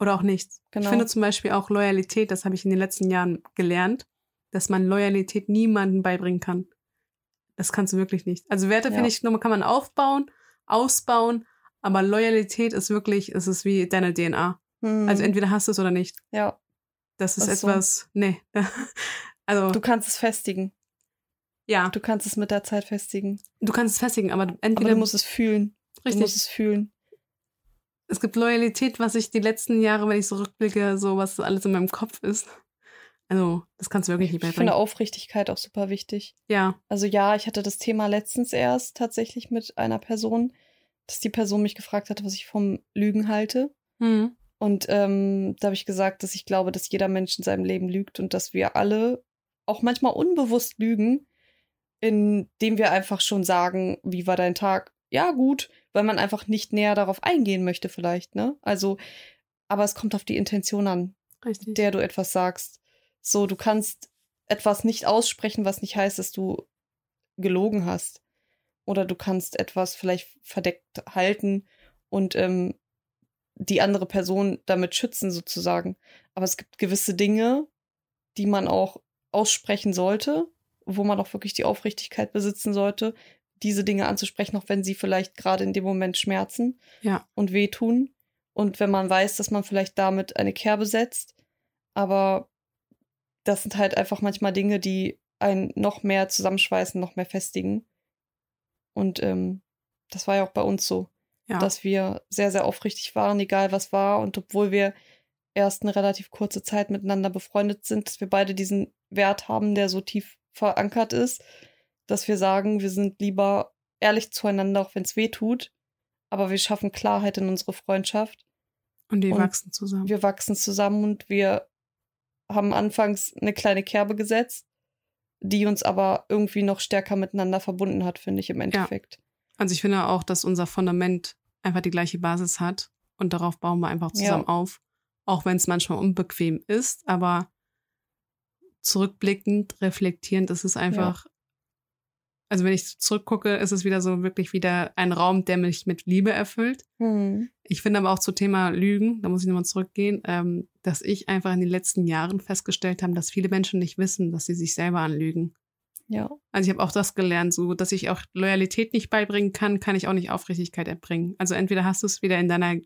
oder auch nicht. genau. Ich finde zum Beispiel auch Loyalität, das habe ich in den letzten Jahren gelernt, dass man Loyalität niemandem beibringen kann. Das kannst du wirklich nicht. Also Werte, Ja. finde ich, nur kann man aufbauen, ausbauen, aber Loyalität ist wirklich, es ist wie deine DNA. Mhm. Also entweder hast du es oder nicht. ja, Das ist Das ist so. etwas, nee. [laughs] Also, du kannst es festigen. ja, Du kannst es mit der Zeit festigen. du kannst es festigen, aber Aber entweder, du musst es fühlen. Du richtig, musst es fühlen. es gibt Loyalität, was ich die letzten Jahre, wenn ich so rückblicke, so was alles in meinem Kopf ist. Also, das kannst du wirklich nicht Ich beibringen. finde Aufrichtigkeit auch super wichtig. Ja, Also ja, ich hatte das Thema letztens erst tatsächlich mit einer Person, dass die Person mich gefragt hat, was ich vom Lügen halte. hm. Und ähm, da habe ich gesagt, dass ich glaube, dass jeder Mensch in seinem Leben lügt und dass wir alle auch manchmal unbewusst lügen, indem wir einfach schon sagen, wie war dein Tag? Ja, gut, weil man einfach nicht näher darauf eingehen möchte vielleicht, ne? Also, aber es kommt auf die Intention an. richtig. der du etwas sagst. So, du kannst etwas nicht aussprechen, was nicht heißt, dass du gelogen hast. Oder du kannst etwas vielleicht verdeckt halten und ähm, die andere Person damit schützen, sozusagen. Aber es gibt gewisse Dinge, die man auch aussprechen sollte, wo man auch wirklich die Aufrichtigkeit besitzen sollte, diese Dinge anzusprechen, auch wenn sie vielleicht gerade in dem Moment schmerzen Ja. und wehtun. Und wenn man weiß, dass man vielleicht damit eine Kerbe setzt, aber das sind halt einfach manchmal Dinge, die einen noch mehr zusammenschweißen, noch mehr festigen. Und ähm, das war ja auch bei uns so, Ja. dass wir sehr, sehr aufrichtig waren, egal was war. Und obwohl wir erst eine relativ kurze Zeit miteinander befreundet sind, dass wir beide diesen Wert haben, der so tief verankert ist, dass wir sagen, wir sind lieber ehrlich zueinander, auch wenn es weh tut, aber wir schaffen Klarheit in unsere Freundschaft. und und wachsen zusammen. Wir wachsen zusammen und wir haben anfangs eine kleine Kerbe gesetzt, die uns aber irgendwie noch stärker miteinander verbunden hat, finde ich im Endeffekt. Also ich finde auch, dass unser Fundament einfach die gleiche Basis hat und darauf bauen wir einfach zusammen Ja. auf. Auch wenn es manchmal unbequem ist, aber zurückblickend, reflektierend ist es einfach. Also wenn ich zurückgucke, ist es wieder so wirklich wieder ein Raum, der mich mit Liebe erfüllt. Hm. Ich finde aber auch zu Thema Lügen, da muss ich nochmal zurückgehen, ähm, dass ich einfach in den letzten Jahren festgestellt habe, dass viele Menschen nicht wissen, dass sie sich selber anlügen. Ja. Also ich habe auch das gelernt, so dass ich auch Loyalität nicht beibringen kann, kann ich auch nicht Aufrichtigkeit erbringen. Also entweder hast du es wieder in deiner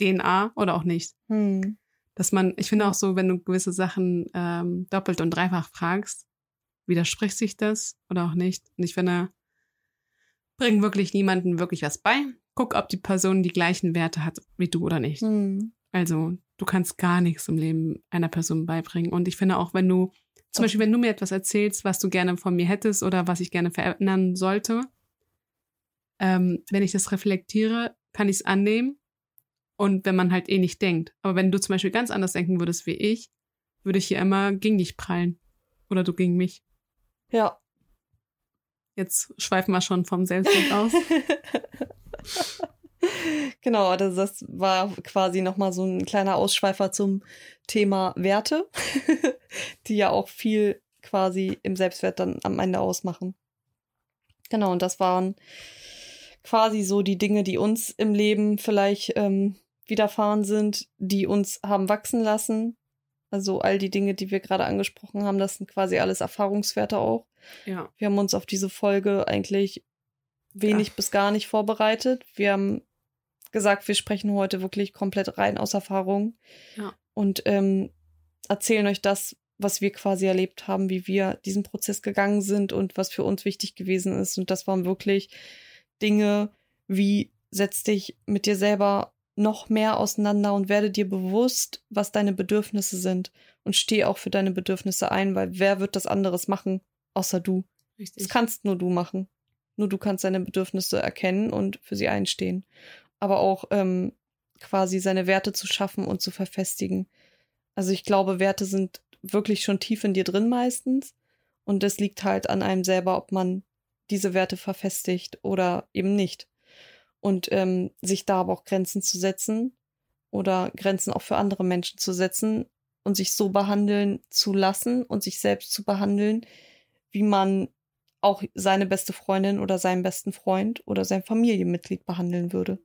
DNA oder auch nicht. Hm. Dass man, ich finde auch so, wenn du gewisse Sachen ähm, doppelt und dreifach fragst, widerspricht sich das oder auch nicht. Und ich finde, bring wirklich niemandem wirklich was bei. Guck, ob die Person die gleichen Werte hat wie du oder nicht. Hm. Also du kannst gar nichts im Leben einer Person beibringen. Und ich finde auch, wenn du, zum Beispiel, wenn du mir etwas erzählst, was du gerne von mir hättest oder was ich gerne verändern sollte, ähm, wenn ich das reflektiere, kann ich es annehmen. Und wenn man halt eh nicht denkt. Aber wenn du zum Beispiel ganz anders denken würdest wie ich, würde ich hier immer gegen dich prallen. Oder du gegen mich. Ja. Jetzt schweifen wir schon vom Selbstbild [laughs] aus. [laughs] genau, also das war quasi nochmal so ein kleiner Ausschweifer zum Thema Werte, [laughs] die ja auch viel quasi im Selbstwert dann am Ende ausmachen. Genau, und das waren quasi so die Dinge, die uns im Leben vielleicht ähm, widerfahren sind, die uns haben wachsen lassen. Also all die Dinge, die wir gerade angesprochen haben, das sind quasi alles Erfahrungswerte auch. Ja. Wir haben uns auf diese Folge eigentlich wenig ja. bis gar nicht vorbereitet. Wir haben gesagt, wir sprechen heute wirklich komplett rein aus Erfahrung. Ja. Und ähm, erzählen euch das, was wir quasi erlebt haben, wie wir diesen Prozess gegangen sind und was für uns wichtig gewesen ist. Und das waren wirklich Dinge wie setz dich mit dir selber noch mehr auseinander und werde dir bewusst, was deine Bedürfnisse sind und steh auch für deine Bedürfnisse ein, weil wer wird das anderes machen, außer du? Richtig. Das kannst nur du machen. Nur du kannst deine Bedürfnisse erkennen und für sie einstehen. Aber auch ähm, quasi seine Werte zu schaffen und zu verfestigen. Also ich glaube, Werte sind wirklich schon tief in dir drin meistens. Und es liegt halt an einem selber, ob man diese Werte verfestigt oder eben nicht. Und ähm, sich da aber auch Grenzen zu setzen oder Grenzen auch für andere Menschen zu setzen und sich so behandeln zu lassen und sich selbst zu behandeln, wie man auch seine beste Freundin oder seinen besten Freund oder sein Familienmitglied behandeln würde.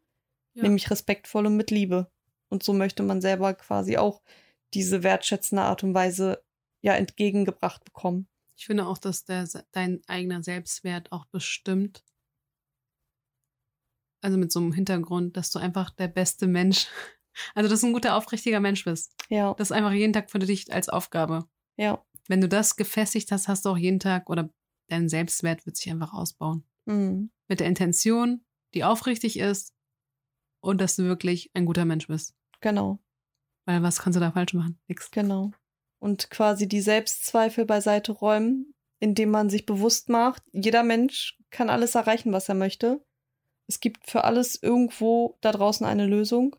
Ja. Nämlich respektvoll und mit Liebe. Und so möchte man selber quasi auch diese wertschätzende Art und Weise ja entgegengebracht bekommen. Ich finde auch, dass der, dein eigener Selbstwert auch bestimmt, also mit so einem Hintergrund, dass du einfach der beste Mensch, [laughs] also dass du ein guter, aufrichtiger Mensch bist. Ja. Das ist einfach jeden Tag für dich als Aufgabe. Ja. Wenn du das gefestigt hast, hast du auch jeden Tag oder dein Selbstwert wird sich einfach ausbauen. Mhm. Mit der Intention, die aufrichtig ist und dass du wirklich ein guter Mensch bist. Genau. Weil was kannst du da falsch machen? Nix. Genau. Und quasi die Selbstzweifel beiseite räumen, indem man sich bewusst macht, jeder Mensch kann alles erreichen, was er möchte. Es gibt für alles irgendwo da draußen eine Lösung.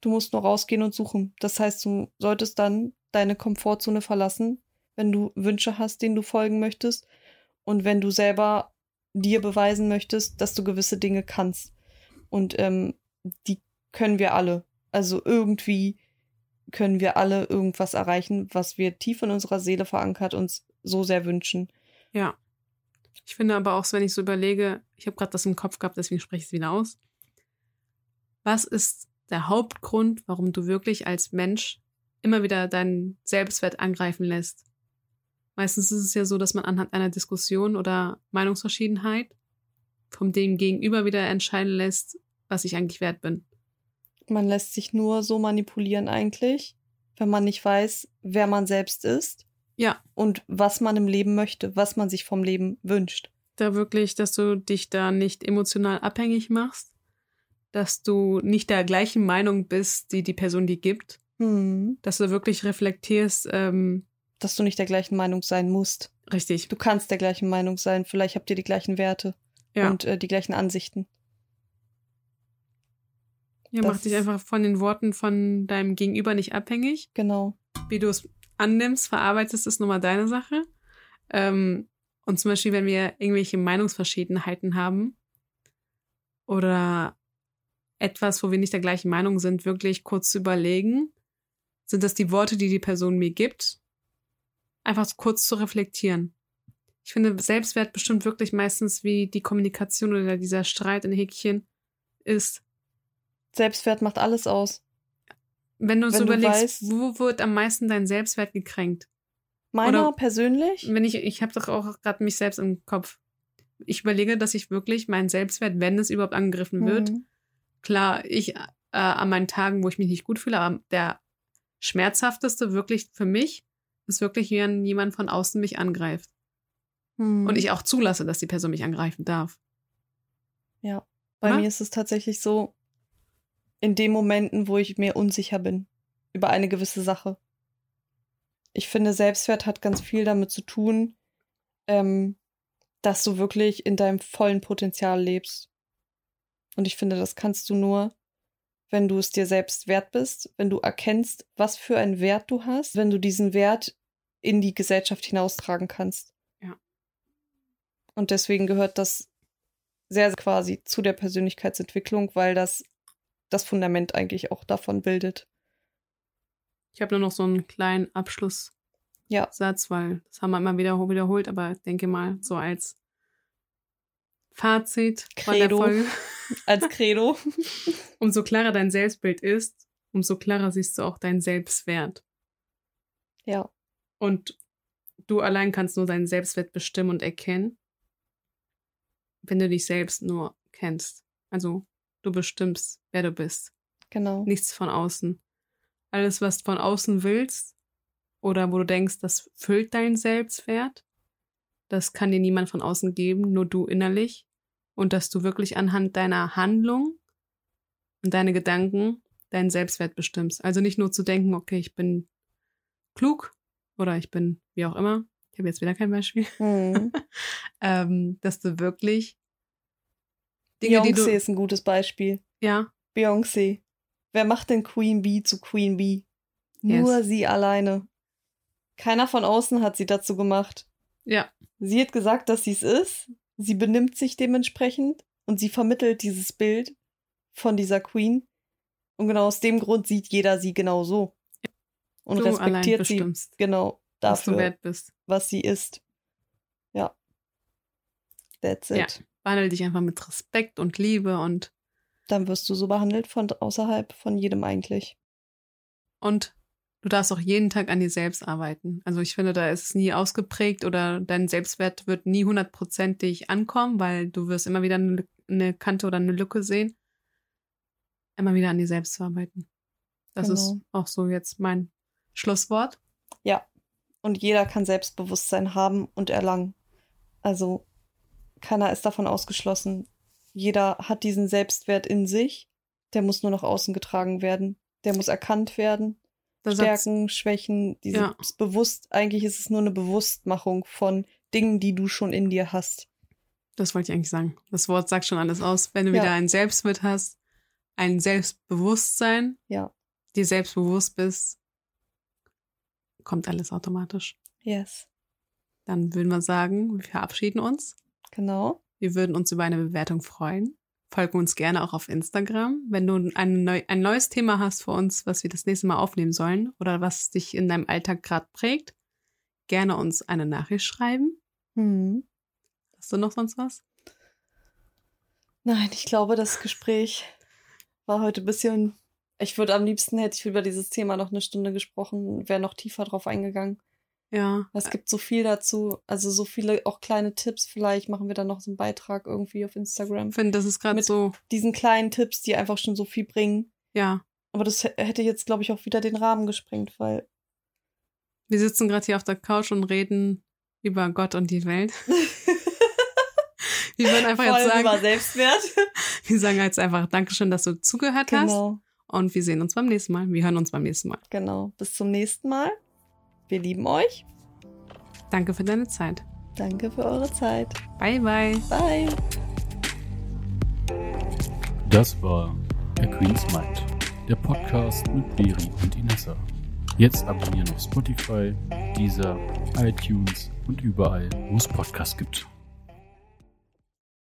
Du musst nur rausgehen und suchen. Das heißt, du solltest dann deine Komfortzone verlassen, wenn du Wünsche hast, denen du folgen möchtest und wenn du selber dir beweisen möchtest, dass du gewisse Dinge kannst. Und ähm, die können wir alle. Also irgendwie können wir alle irgendwas erreichen, was wir tief in unserer Seele verankert uns so sehr wünschen. Ja. Ich finde aber auch, wenn ich so überlege, ich habe gerade das im Kopf gehabt, deswegen spreche ich es wieder aus. Was ist der Hauptgrund, warum du wirklich als Mensch immer wieder deinen Selbstwert angreifen lässt? Meistens ist es ja so, dass man anhand einer Diskussion oder Meinungsverschiedenheit vom dem Gegenüber wieder entscheiden lässt, was ich eigentlich wert bin. Man lässt sich nur so manipulieren eigentlich, wenn man nicht weiß, wer man selbst ist. Ja. Und was man im Leben möchte, was man sich vom Leben wünscht. Da wirklich, dass du dich da nicht emotional abhängig machst, dass du nicht der gleichen Meinung bist, die die Person dir gibt, hm. dass du wirklich reflektierst, ähm, dass du nicht der gleichen Meinung sein musst. Richtig. Du kannst der gleichen Meinung sein. Vielleicht habt ihr die gleichen Werte ja. und äh, die gleichen Ansichten. Ja, das mach dich einfach von den Worten von deinem Gegenüber nicht abhängig. Genau. Wie du es annimmst, verarbeitest, ist nochmal deine Sache. Ähm, und zum Beispiel, wenn wir irgendwelche Meinungsverschiedenheiten haben oder etwas, wo wir nicht der gleichen Meinung sind, wirklich kurz zu überlegen, sind das die Worte, die die Person mir gibt einfach kurz zu reflektieren. Ich finde, Selbstwert bestimmt wirklich meistens, wie die Kommunikation oder dieser Streit in Häkchen ist. Selbstwert macht alles aus. Wenn du uns überlegst, weißt, wo wird am meisten dein Selbstwert gekränkt? Meiner oder persönlich? Wenn ich, ich habe doch auch gerade mich selbst im Kopf. Ich überlege, dass ich wirklich meinen Selbstwert, wenn es überhaupt angegriffen wird, mhm. klar, ich äh, an meinen Tagen, wo ich mich nicht gut fühle, aber der schmerzhafteste wirklich für mich ist wirklich, wenn jemand von außen mich angreift. Hm. Und ich auch zulasse, dass die Person mich angreifen darf. Ja, bei Oder? mir ist es tatsächlich so, in den Momenten, wo ich mir unsicher bin über eine gewisse Sache. Ich finde, Selbstwert hat ganz viel damit zu tun, ähm, dass du wirklich in deinem vollen Potenzial lebst. Und ich finde, das kannst du nur, wenn du es dir selbst wert bist, wenn du erkennst, was für einen Wert du hast, wenn du diesen Wert in die Gesellschaft hinaustragen kannst. Ja. Und deswegen gehört das sehr quasi zu der Persönlichkeitsentwicklung, weil das das Fundament eigentlich auch davon bildet. Ich habe nur noch so einen kleinen Abschlusssatz, ja. weil das haben wir immer wieder wiederholt, aber ich denke mal, so als Fazit von der Credo. Folge. [laughs] Als Credo. [laughs] Umso klarer dein Selbstbild ist, umso klarer siehst du auch deinen Selbstwert. Ja. Und du allein kannst nur deinen Selbstwert bestimmen und erkennen, wenn du dich selbst nur kennst. Also du bestimmst, wer du bist. Genau. Nichts von außen. Alles, was du von außen willst oder wo du denkst, das füllt deinen Selbstwert, das kann dir niemand von außen geben, nur du innerlich. Und dass du wirklich anhand deiner Handlung und deine Gedanken deinen Selbstwert bestimmst. Also nicht nur zu denken, okay, ich bin klug oder ich bin wie auch immer. Ich habe jetzt wieder kein Beispiel. Hm. [laughs] ähm, dass du wirklich Dinge, die Beyoncé du ist ein gutes Beispiel. ja Beyoncé. Wer macht denn Queen Bee zu Queen Bee? Nur Yes. sie alleine. Keiner von außen hat sie dazu gemacht. ja Sie hat gesagt, dass sie es ist. Sie benimmt sich dementsprechend und sie vermittelt dieses Bild von dieser Queen. Und genau aus dem Grund sieht jeder sie genau so. Und du respektiert sie genau was dafür, bist. was sie ist. Ja. That's it. Ja. Behandle dich einfach mit Respekt und Liebe und Dann wirst du so behandelt von außerhalb von jedem eigentlich. Und du darfst auch jeden Tag an dir selbst arbeiten. Also ich finde, da ist es nie ausgeprägt oder dein Selbstwert wird nie hundertprozentig ankommen, weil du wirst immer wieder eine, eine Kante oder eine Lücke sehen. Immer wieder an dir selbst zu arbeiten. Das ist Genau. auch so jetzt mein Schlusswort. Ja. Und jeder kann Selbstbewusstsein haben und erlangen. Also keiner ist davon ausgeschlossen. Jeder hat diesen Selbstwert in sich. Der muss nur nach außen getragen werden. Der muss erkannt werden. Satz, Stärken, Schwächen, dieses Ja. bewusst, eigentlich ist es nur eine Bewusstmachung von Dingen, die du schon in dir hast. das wollte ich eigentlich sagen. Das Wort sagt schon alles aus. Wenn du Ja. wieder ein Selbstwert hast, ein Selbstbewusstsein, Ja. dir selbstbewusst bist, kommt alles automatisch. Yes. Dann würden wir sagen, wir verabschieden uns. Genau. Wir würden uns über eine Bewertung freuen. Folgen uns gerne auch auf Instagram. Wenn du ein, neu, ein neues Thema hast für uns, was wir das nächste Mal aufnehmen sollen oder was dich in deinem Alltag gerade prägt, gerne uns eine Nachricht schreiben. Hm. Hast du noch sonst was? Nein, ich glaube, das Gespräch war heute ein bisschen. Ich würde am liebsten hätte ich über dieses Thema noch eine Stunde gesprochen, wäre noch tiefer drauf eingegangen. Ja. Es gibt so viel dazu, also so viele auch kleine Tipps. Vielleicht machen wir dann noch so einen Beitrag irgendwie auf Instagram. Ich finde, das ist gerade Mit- so, Diesen kleinen Tipps, die einfach schon so viel bringen. ja. Aber das hätte jetzt, glaube ich, auch wieder den Rahmen gesprengt, weil. Wir sitzen gerade hier auf der Couch und reden über Gott und die Welt. [laughs] Wir würden einfach Vor jetzt allem über sagen, Selbstwert. [laughs] wir sagen jetzt einfach Dankeschön, dass du zugehört hast. genau, Und wir sehen uns beim nächsten Mal. Wir hören uns beim nächsten Mal. genau. Bis zum nächsten Mal. Wir lieben euch. Danke für deine Zeit. Danke für eure Zeit. Bye, bye. Bye. Das war A Queen's Mind, der Podcast mit Beri und Inessa. Jetzt abonnieren auf Spotify, Deezer, iTunes und überall, wo es Podcasts gibt.